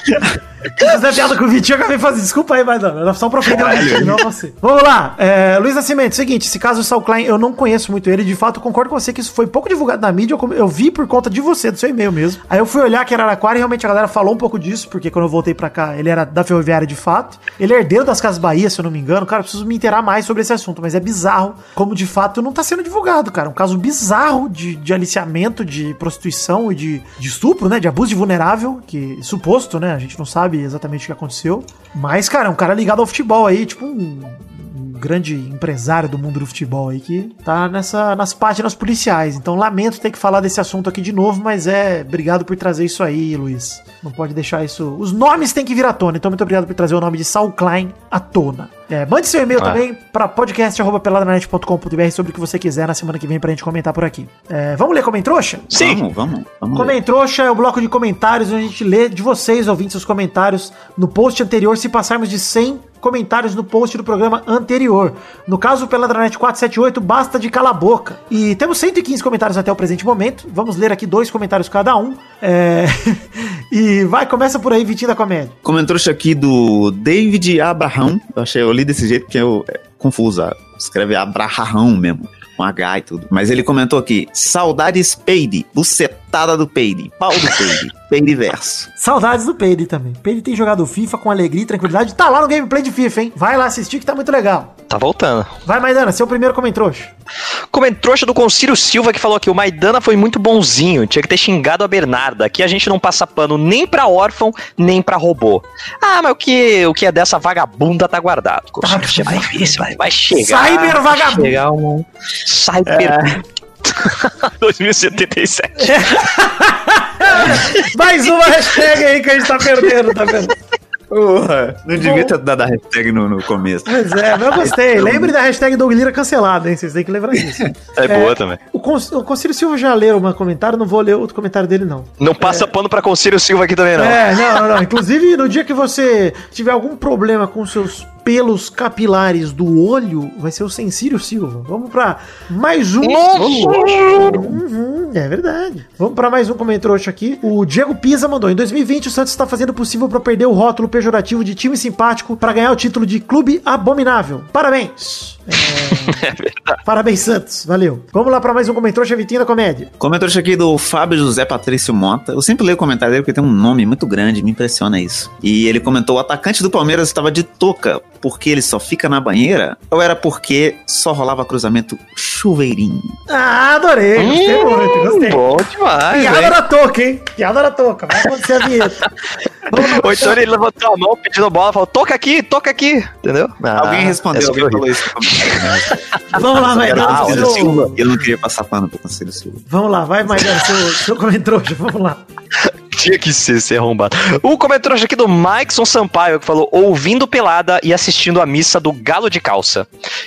Fazer piada com o Vitinho, eu acabei fazendo. Desculpa aí, mas não. Era só o Vitinho, não você. Vamos lá. É, Luiz Nascimento, seguinte, esse caso do Saul Klein, eu não conheço muito ele. De fato, concordo com você que isso foi pouco divulgado na mídia. Eu, eu vi por conta de você, do seu e-mail mesmo. Aí eu fui olhar que era Araraquara e realmente a galera falou um pouco disso, porque quando eu voltei pra cá, ele era da Ferroviária de fato. Ele é herdeiro das Casas Bahia, se eu não me engano. Cara, eu preciso me inteirar mais sobre esse assunto, mas é bizarro como de fato não tá sendo divulgado, cara. Um caso bizarro de, de aliciamento, de prostituição e de, de estupro, né? De abuso de vulnerável, que suposto, né? A gente não sabe exatamente o que aconteceu. Mas, cara, é um cara ligado ao futebol aí, tipo um, um grande empresário do mundo do futebol aí que tá nessa, nas páginas policiais. Então, lamento ter que falar desse assunto aqui de novo, mas é. Obrigado por trazer isso aí, Luiz. Não pode deixar isso. Os nomes têm que vir à tona. Então, muito obrigado por trazer o nome de Saul Klein à tona. É, mande seu e-mail Ah. também para podcast.peladranet.com.br sobre o que você quiser na semana que vem pra gente comentar por aqui. É, vamos ler Comentrouxa? Sim. Vamos, vamos. vamos ler. Comentrouxa é o bloco de comentários onde a gente lê de vocês, ouvintes, seus comentários no post anterior, se passarmos de 100 comentários no post do programa anterior. No caso, o Peladranet 478, basta de cala a boca. E temos 115 comentários até o presente momento. Vamos ler aqui dois comentários cada um. É... e vai, começa por aí, Vitinho da Comédia. Comentou aqui do David Abraham. Eu achei, eu li desse jeito porque eu é confuso. ah, Escreve Abraham mesmo. Com H e tudo. Mas ele comentou aqui: Saudades Peide, bucetada do Peide, pau do Peide, Peide verso. Saudades do Peide também. Peide tem jogado FIFA com alegria e tranquilidade. Tá lá no gameplay de FIFA, hein? Vai lá assistir que tá muito legal. Tá voltando. Vai, Maidana, seu primeiro comentrouxa. Comentrouxa do Concílio Silva que falou que o Maidana foi muito bonzinho, tinha que ter xingado a Bernarda. Aqui a gente não passa pano nem pra órfão, nem pra robô. Ah, mas o que, o que é dessa vagabunda tá guardado. Concílio, vai, vai, vai chegar. Cyber vagabundo. vai Chegar um Cyber. 2077. Mais uma hashtag aí que a gente tá perdendo, tá vendo? Porra, não devia ter dado a hashtag no, no começo. Pois é, mas eu gostei. Lembre da hashtag Doug Lira cancelada, hein? Vocês têm que lembrar disso. É, boa também. O, Con o Concílio Silva já leram um comentário, não vou ler outro comentário dele, não. Não passa pano pra Concílio Silva aqui também, não. É, não, não, não. Inclusive, no dia que você tiver algum problema com seus pelos capilares do olho, vai ser o Sensírio Silva. Vamos pra mais um. Uhum. É verdade. Vamos para mais um comentário aqui. O Diego Pisa mandou: Em 2020, o Santos está fazendo o possível para perder o rótulo pejorativo de time simpático para ganhar o título de clube abominável. Parabéns. É... Parabéns, Santos. Valeu. Vamos lá para mais um comentário, Vitinho da Comédia. Comentário aqui do Fábio José Patrício Monta. Eu sempre leio o comentário dele porque tem um nome muito grande, me impressiona isso. E ele comentou: o atacante do Palmeiras estava de touca porque ele só fica na banheira? Ou era porque só rolava cruzamento chuveirinho? Ah, adorei. Gostei Hum, muito, gostei. Bom demais, Piada hein? na touca, hein? Piada na touca. Vai acontecer a vinheta. Ou então ele levantou a mão pedindo bola, falou, toca aqui, toca aqui, entendeu? Ah, alguém respondeu, alguém horrível. falou isso né? Vamos lá, seu- Silva. Eu não queria passar pano pro Conselho Silva. Vamos lá, vai, Maidana, seu, seu comentário. Vamos lá. Tinha que ser, ser arrombado. O comentário aqui do Maikson Sampaio, que falou, ouvindo pelada e assistindo a missa do Galo de Calça.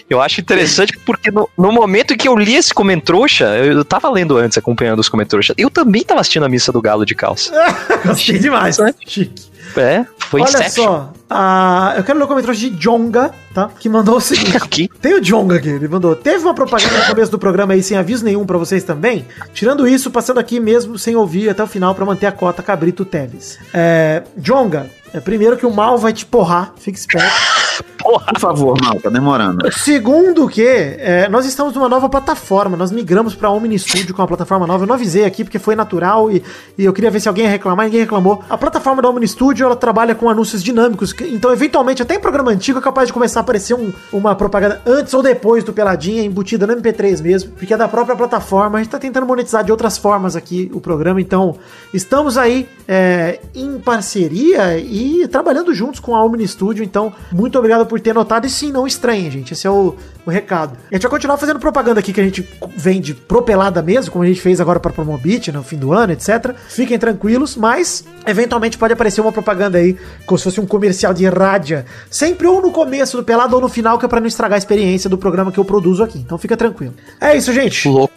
Eu acho interessante porque no, no momento em que eu li esse comentrouxa, eu, eu tava lendo antes, acompanhando os comentrouxas, eu também tava assistindo a missa do Galo de Calça. Gostei demais. Chique. É, foi Olha Inception. só, a- eu quero ler o comentário de Jonga, tá? Que mandou o seguinte. Aqui. Tem o Jonga aqui, ele mandou. Teve uma propaganda no começo do programa aí sem aviso nenhum pra vocês também. Tirando isso, passando aqui mesmo sem ouvir até o final pra manter a cota Cabrito Teles. É, Jonga, é primeiro que o mal vai te porrar, fique esperto. Porra. Por favor, mal, tá demorando. Segundo que, é, nós estamos numa nova plataforma, nós migramos pra Omni Studio com uma plataforma nova. Eu não avisei aqui porque foi natural e, e eu queria ver se alguém ia reclamar, ninguém reclamou. A plataforma da Omni Studio, ela trabalha com anúncios dinâmicos, que- então eventualmente até em programa antigo é capaz de começar a aparecer um- uma propaganda antes ou depois do Peladinha, embutida no MP3 mesmo, porque é da própria plataforma. A gente tá tentando monetizar de outras formas aqui o programa, então estamos aí é, em parceria e trabalhando juntos com a Omni Studio, então muito obrigado por ter notado e sim, não estranhem, gente, esse é o, o recado. A gente vai continuar fazendo propaganda aqui que a gente vende propelada mesmo, como a gente fez agora para Promobit no fim do ano, etc. Fiquem tranquilos, mas eventualmente pode aparecer uma propaganda aí, como se fosse um comercial de rádio, sempre ou no começo do pelado ou no final, que é pra não estragar a experiência do programa que eu produzo aqui. Então fica tranquilo. É isso, gente. Louco.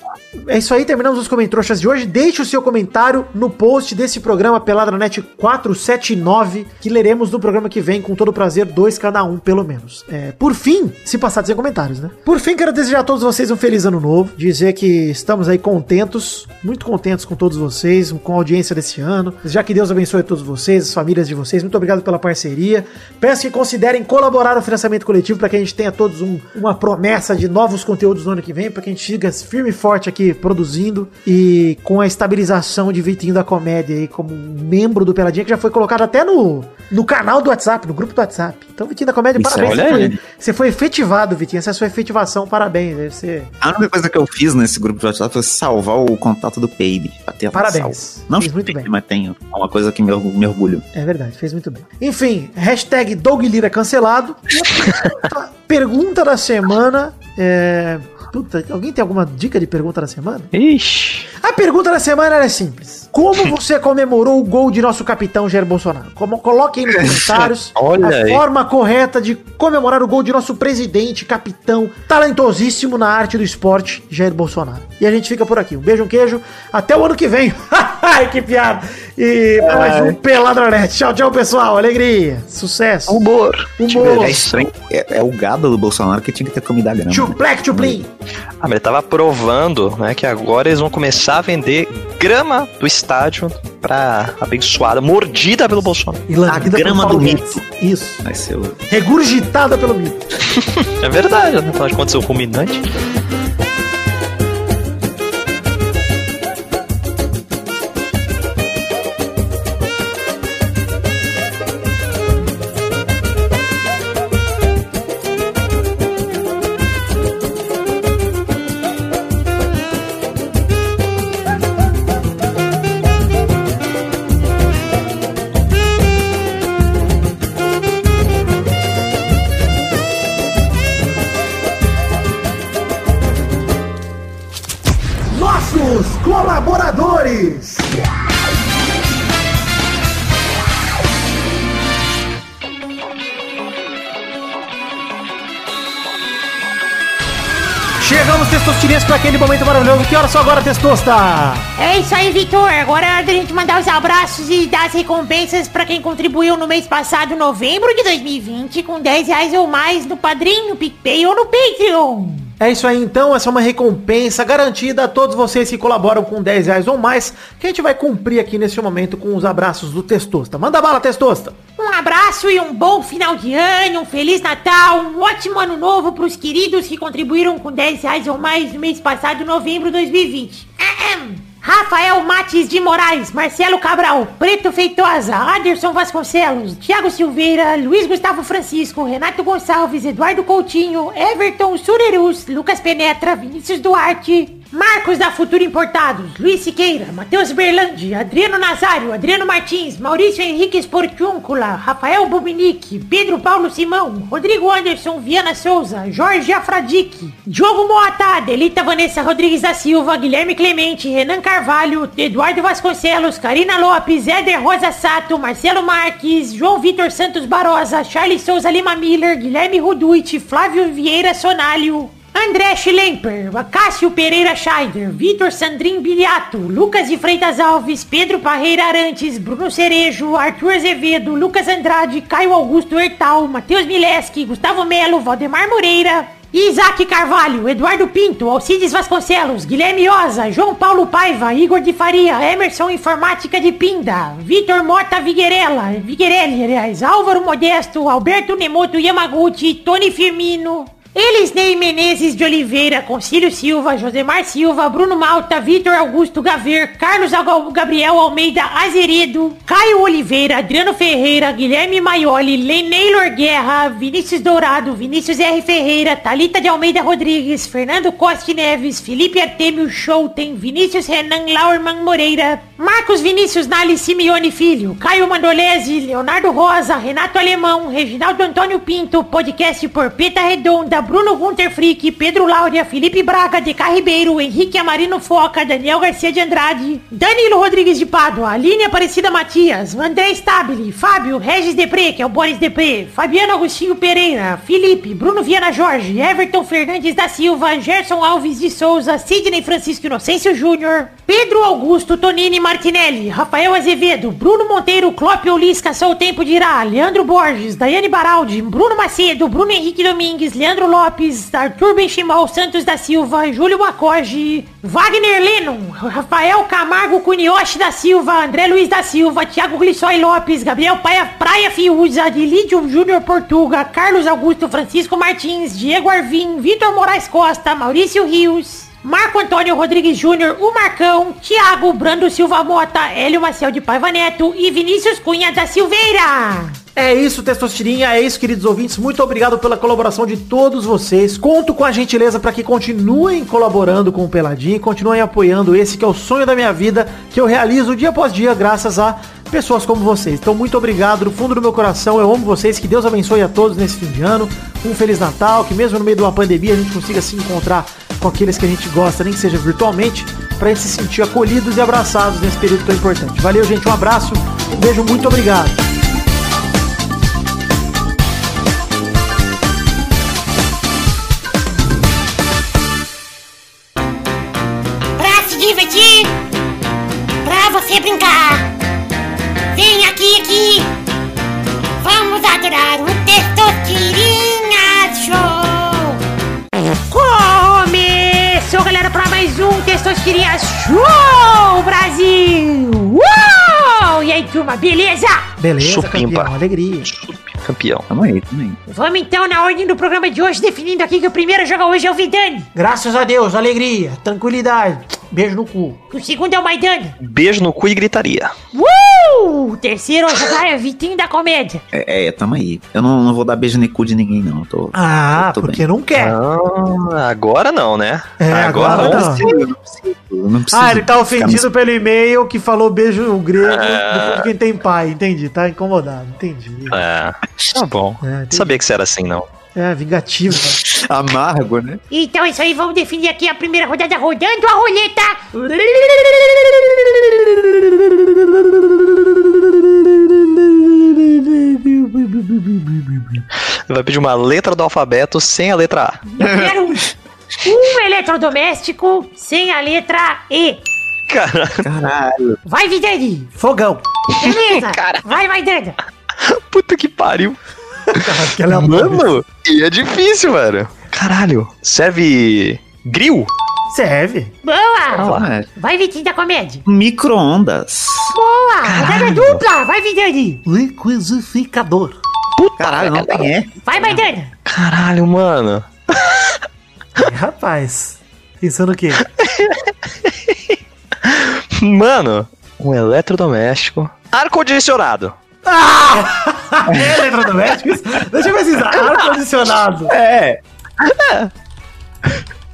É isso aí, terminamos os comentários de hoje. Deixe o seu comentário no post desse programa Peladranet 479, que leremos no programa que vem com todo prazer, dois cada um, pelo menos. É, por fim, se passar de sem comentários, né? Por fim, quero desejar a todos vocês um feliz ano novo, dizer que estamos aí contentos, muito contentes com todos vocês, com a audiência desse ano. Já que Deus abençoe todos vocês, as famílias de vocês. Muito obrigado pela parceria. Peço que considerem colaborar no financiamento coletivo para que a gente tenha todos um- uma promessa de novos conteúdos no ano que vem, para que a gente siga firme e forte aqui produzindo e com a estabilização de Vitinho da Comédia aí como membro do Peladinha que já foi colocado até no, no canal do WhatsApp, no grupo do WhatsApp. Então, Vitinho da Comédia, Isso, parabéns. Você foi, você foi efetivado, Vitinho. Essa é a sua efetivação, parabéns. Ser... A única coisa que eu fiz nesse grupo de WhatsApp foi salvar o contato do Peide. Até Parabéns. salvo. Não Fiz muito bem. mas tenho. É uma coisa que me, me orgulho. É verdade, fez muito bem. Enfim, hashtag Doug Lira cancelado. Pergunta da semana é. Puta, alguém tem alguma dica de pergunta da semana? Ixi. A pergunta da semana era simples. Como você comemorou o gol de nosso capitão Jair Bolsonaro? Como, coloque aí nos comentários Olha a aí. forma correta de comemorar o gol de nosso presidente, capitão, talentosíssimo na arte do esporte, Jair Bolsonaro. E a gente fica por aqui. Um beijo, um queijo. Até o ano que vem. Ai, que piada. E pra mais um Peladronete. Tchau, tchau, pessoal. Alegria. Sucesso. Humor. Humor. É. É, é o gado do Bolsonaro que tinha que ter comida grama. Chuplec, chuplim. Ah, mas ele tava provando, né, que agora eles vão começar a vender grama do estádio pra abençoada, mordida pelo Bolsonaro. E A grama do Guedes. Isso. Vai ser o... Regurgitada pelo mito. É verdade, né? Afinal de contas, o ruminante. Que hora só agora, Testosta? É isso aí, Vitor. Agora é hora da gente mandar os abraços e dar as recompensas pra quem contribuiu no mês passado, novembro de 2020, com 10 reais ou mais no Padrinho, no PicPay ou no Patreon. É isso aí então, essa é uma recompensa garantida a todos vocês que colaboram com 10 reais ou mais, que a gente vai cumprir aqui neste momento com os abraços do Testosta. Manda bala, Testosta! Abraço e um bom final de ano, um Feliz Natal, um ótimo ano novo pros queridos que contribuíram com 10 reais ou mais no mês passado, novembro de 2020. Ahem. Rafael Mates de Moraes, Marcelo Cabral, Preto Feitosa, Aderson Vasconcelos, Thiago Silveira, Luiz Gustavo Francisco, Renato Gonçalves, Eduardo Coutinho, Everton Surerus, Lucas Penetra, Vinícius Duarte, Marcos da Futuro Importados, Luiz Siqueira, Matheus Berlandi, Adriano Nazário, Adriano Martins, Maurício Henrique Sportiúncula, Rafael Bubinique, Pedro Paulo Simão, Rodrigo Anderson Viana Souza, Jorge Afradique, Diogo Moata, Delita Vanessa Rodrigues da Silva, Guilherme Clemente, Renan Carvalho, Eduardo Vasconcelos, Karina Lopes, Éder Rosa Sato, Marcelo Marques, João Vitor Santos Barosa, Charles Souza Lima Miller, Guilherme Ruduit, Flávio Vieira Sonalho, André Schlemper, Cássio Pereira Scheider, Vitor Sandrin Biliato, Lucas de Freitas Alves, Pedro Parreira Arantes, Bruno Cerejo, Arthur Azevedo, Lucas Andrade, Caio Augusto Hertal, Matheus Mileski, Gustavo Melo, Valdemar Moreira, Isaac Carvalho, Eduardo Pinto, Alcides Vasconcelos, Guilherme Oza, João Paulo Paiva, Igor de Faria, Emerson Informática de Pinda, Vitor Mota Viguerella, Viguerelli, aliás, Álvaro Modesto, Alberto Nemoto Yamaguchi, Tony Firmino, Elisnei Menezes de Oliveira, Concílio Silva, Josemar Silva, Bruno Malta, Vitor Augusto Gaver, Carlos Gabriel Almeida Azeredo, Caio Oliveira, Adriano Ferreira, Guilherme Maioli, Leneilor Guerra, Vinícius Dourado, Vinícius R. Ferreira, Talita de Almeida Rodrigues, Fernando Costa Neves, Felipe Artemio Schouten, Vinícius Renan Laurman Moreira, Marcos Vinícius Nali Simeone Filho, Caio Mandolese, Leonardo Rosa, Renato Alemão, Reginaldo Antônio Pinto, podcast por Peta Redonda, Bruno Gunter Frick, Pedro Laura, Felipe Braga, DK Ribeiro, Henrique Amarino Foca, Daniel Garcia de Andrade, Danilo Rodrigues de Pádua, Aline Aparecida Matias, André Stabile, Fábio, Regis Depré, que é o Boris Depré, Fabiano Agostinho Pereira, Felipe, Bruno Viana Jorge, Everton Fernandes da Silva, Gerson Alves de Souza, Sidney Francisco Inocêncio Júnior, Pedro Augusto Tonini Martinelli, Rafael Azevedo, Bruno Monteiro, Clópio Lisca, Só o Tempo dirá, Leandro Borges, Daiane Baraldi, Bruno Macedo, Bruno Henrique Domingues, Leandro Lopes, Arthur Benchimol Santos da Silva, Júlio Macoge, Wagner Lennon, Rafael Camargo Cunioche da Silva, André Luiz da Silva, Thiago Glissói Lopes, Gabriel Praia, Praia Fiuza, Dilídio Júnior Portuga, Carlos Augusto Francisco Martins, Diego Arvim, Vitor Moraes Costa, Maurício Rios, Marco Antônio Rodrigues Júnior, o Marcão, Thiago Brando Silva Mota, Hélio Maciel de Paiva Neto e Vinícius Cunha da Silveira. É isso, Testosterinha, é isso, queridos ouvintes. Muito obrigado pela colaboração de todos vocês. Conto com a gentileza para que continuem colaborando com o Peladinho, continuem apoiando esse que é o sonho da minha vida, que eu realizo dia após dia graças a pessoas como vocês. Então, muito obrigado do fundo do meu coração. Eu amo vocês. Que Deus abençoe a todos nesse fim de ano. Um feliz Natal, que mesmo no meio de uma pandemia a gente consiga se encontrar com aqueles que a gente gosta, nem que seja virtualmente, para se sentir acolhidos e abraçados nesse período tão importante. Valeu, gente. Um abraço. Um beijo. Muito obrigado. Brincar. Vem aqui, aqui. Vamos adorar o Testosterinha Show. Começou, galera, pra mais um Testosterinha Show, Brasil. Uou! E aí, turma, beleza? Beleza, Supimpa. campeão. Alegria. Campeão. Tamo aí, tamo aí. Vamos então na ordem do programa de hoje, definindo aqui que o primeiro joga hoje é o Vidani. Graças a Deus, alegria, tranquilidade. Beijo no cu. O segundo é o Maidani. Beijo no cu e gritaria. Uh! O terceiro a jogar é o Vitinho da Comédia. É, é, tamo aí. Eu não, não vou dar beijo no cu de ninguém, não. Tô, Ah, tô porque bem. não quer. Ah, agora não, né? É, agora não. preciso, não preciso, não preciso Ah, ele tá ofendido pelo e-mail que falou beijo grego do quem tem pai. Entendi, tá incomodado. Entendi. É, tá bom. É, entendi. sabia que você era assim, não. É, vingativo. né? Amargo, né? Então é isso aí, vamos definir aqui a primeira rodada rodando a roleta. Vai pedir uma letra do alfabeto sem a letra A. Eu quero um, eletrodoméstico sem a letra E. Cara, Caralho. Vai, Vidani. Fogão. Beleza. Cara. Vai, vai, Danda. puta que pariu. Aquela Mano, e é difícil, velho. Caralho. Serve grill? Serve. Boa! É. Vai, Vitinho da comédia. Micro-ondas. Boa! Rodada dupla! Vai, Vidani! Liquidificador. Caralho, não tem é. Vai, Maidana! Caralho, mano. É, rapaz. Pensando o quê? Mano, um eletrodoméstico. Ar-condicionado. É eletrodomésticos? Deixa eu pesquisar. Ar-condicionado. É.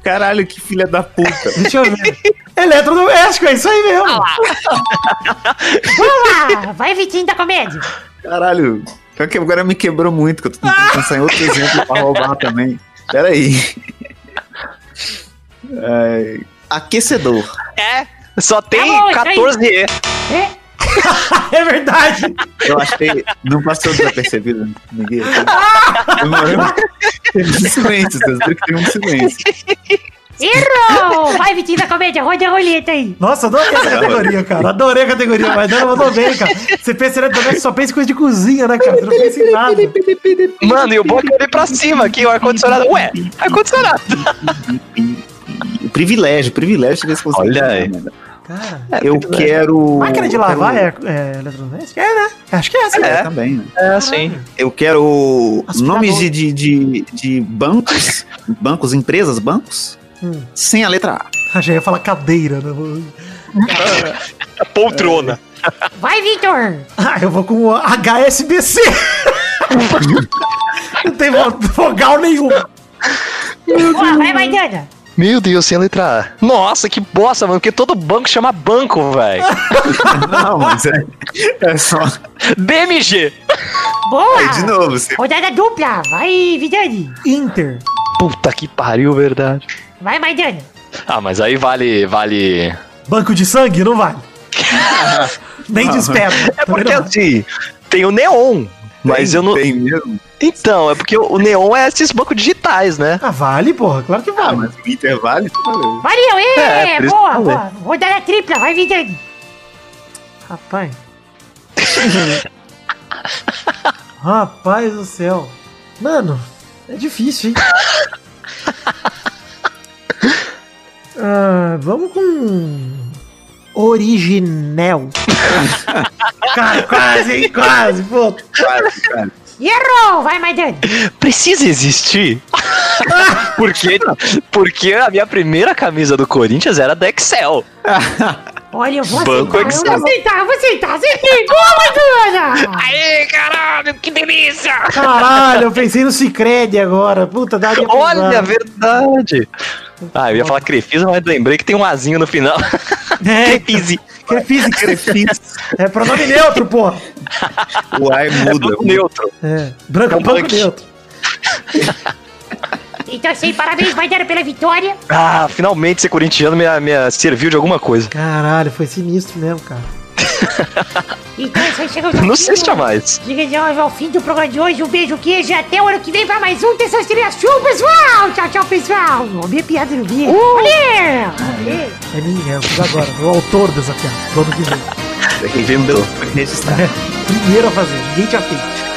Caralho, que filha da puta. Deixa eu ver. Eletrodoméstico, é isso aí mesmo. Boa! Vai, Vitinho da comédia! Caralho. Que Agora me quebrou muito, que eu tô tentando pensar em outro exemplo pra roubar também. Pera aí. Ai, aquecedor. É. Só tem Tá bom, isso aí. 14E. É, É verdade. Eu achei. Não passou desapercebido. Ninguém. Demorou. Teve um silêncio, vocês viram que teve um silêncio. errou! Vai, Vitinho da comédia, roda a roleta aí! Nossa, adorei essa categoria, cara. Adorei a categoria, mas não mandou bem, cara. Você pensa em eletrodoméstico, só pensa em coisa de cozinha, né, cara? Você não pensa em nada. Mano, e o bom é que eu olhei pra cima aqui, o ar-condicionado. Ué, ar-condicionado. Privilégio, privilégio de você Olha aí. Cara, Eu quero. máquina de lavar quero- é, é eletrodoméstico? É, né? Acho que é assim. É, É. também. né? É, sim. Eu quero Aspirador. nomes de, de, de, de bancos, bancos, empresas, bancos, Hum. sem a letra A. Ah, já ia falar cadeira, né? Poltrona. Vai, Vitor! Ah, eu vou com o HSBC. não tem vo- vogal nenhum. Boa, vai, Maidana! Meu Deus, sem a letra A. Nossa, que bosta, mano, porque todo banco chama banco, velho. Não, mas é, é só. BMG. Boa! Aí, de novo, você. Rodada dupla! Vai, Vidani! Inter. Puta que pariu, verdade. Vai, Maidana! Ah, mas aí vale, vale... Banco de sangue? Não vale. Nem de. É porque assim, tem o neon, mas tem, eu não... Tem mesmo. Então, é porque o neon é esses bancos digitais, né? Ah, vale, porra. Claro que Ah, vale. mas o intervalo. valeu. Valeu, É, é, boa, eu falei. boa. Rodada tripla, vai, Vidani. Rapaz. Rapaz do céu. Mano, é difícil, hein? Ah, vamos com. Originel. Cara, quase, hein? Quase, pô. Quase, cara. Errou, vai, Maidana. Precisa existir? porque, porque a minha primeira camisa do Corinthians era da Excel. Olha, eu vou Banco aceitar, eu Excel. vou aceitar, eu vou aceitar. Acertei, boa, Maidana. Aê, caralho, que delícia! Caralho, eu pensei no Cicred agora. Puta, dá Olha, verdade. Ah, eu ia falar Crefisa, mas lembrei que tem um azinho no final. É, Crefise. Crefise, Crefise. É pronome neutro, porra. O ar É muda. banco neutro. É, branco, É um branco neutro. Então, assim, parabéns, Maidana, pela vitória. Ah, finalmente ser corintiano me, me serviu de alguma coisa. Caralho, foi sinistro mesmo, cara. Então, isso aí chegamos ao Não fim sei se do- tinha mais. Chegamos ao fim do programa de hoje. Um beijo, queijo. e Até o ano que vem pra mais um Terça Show, pessoal. Tchau, tchau, pessoal. Minha piada no vídeo. Valeu. Valeu. É minha, eu fiz agora. O autor dessa piada. Do ano que vem. Inventou. Registrar. Primeiro a fazer, ninguém tinha feito.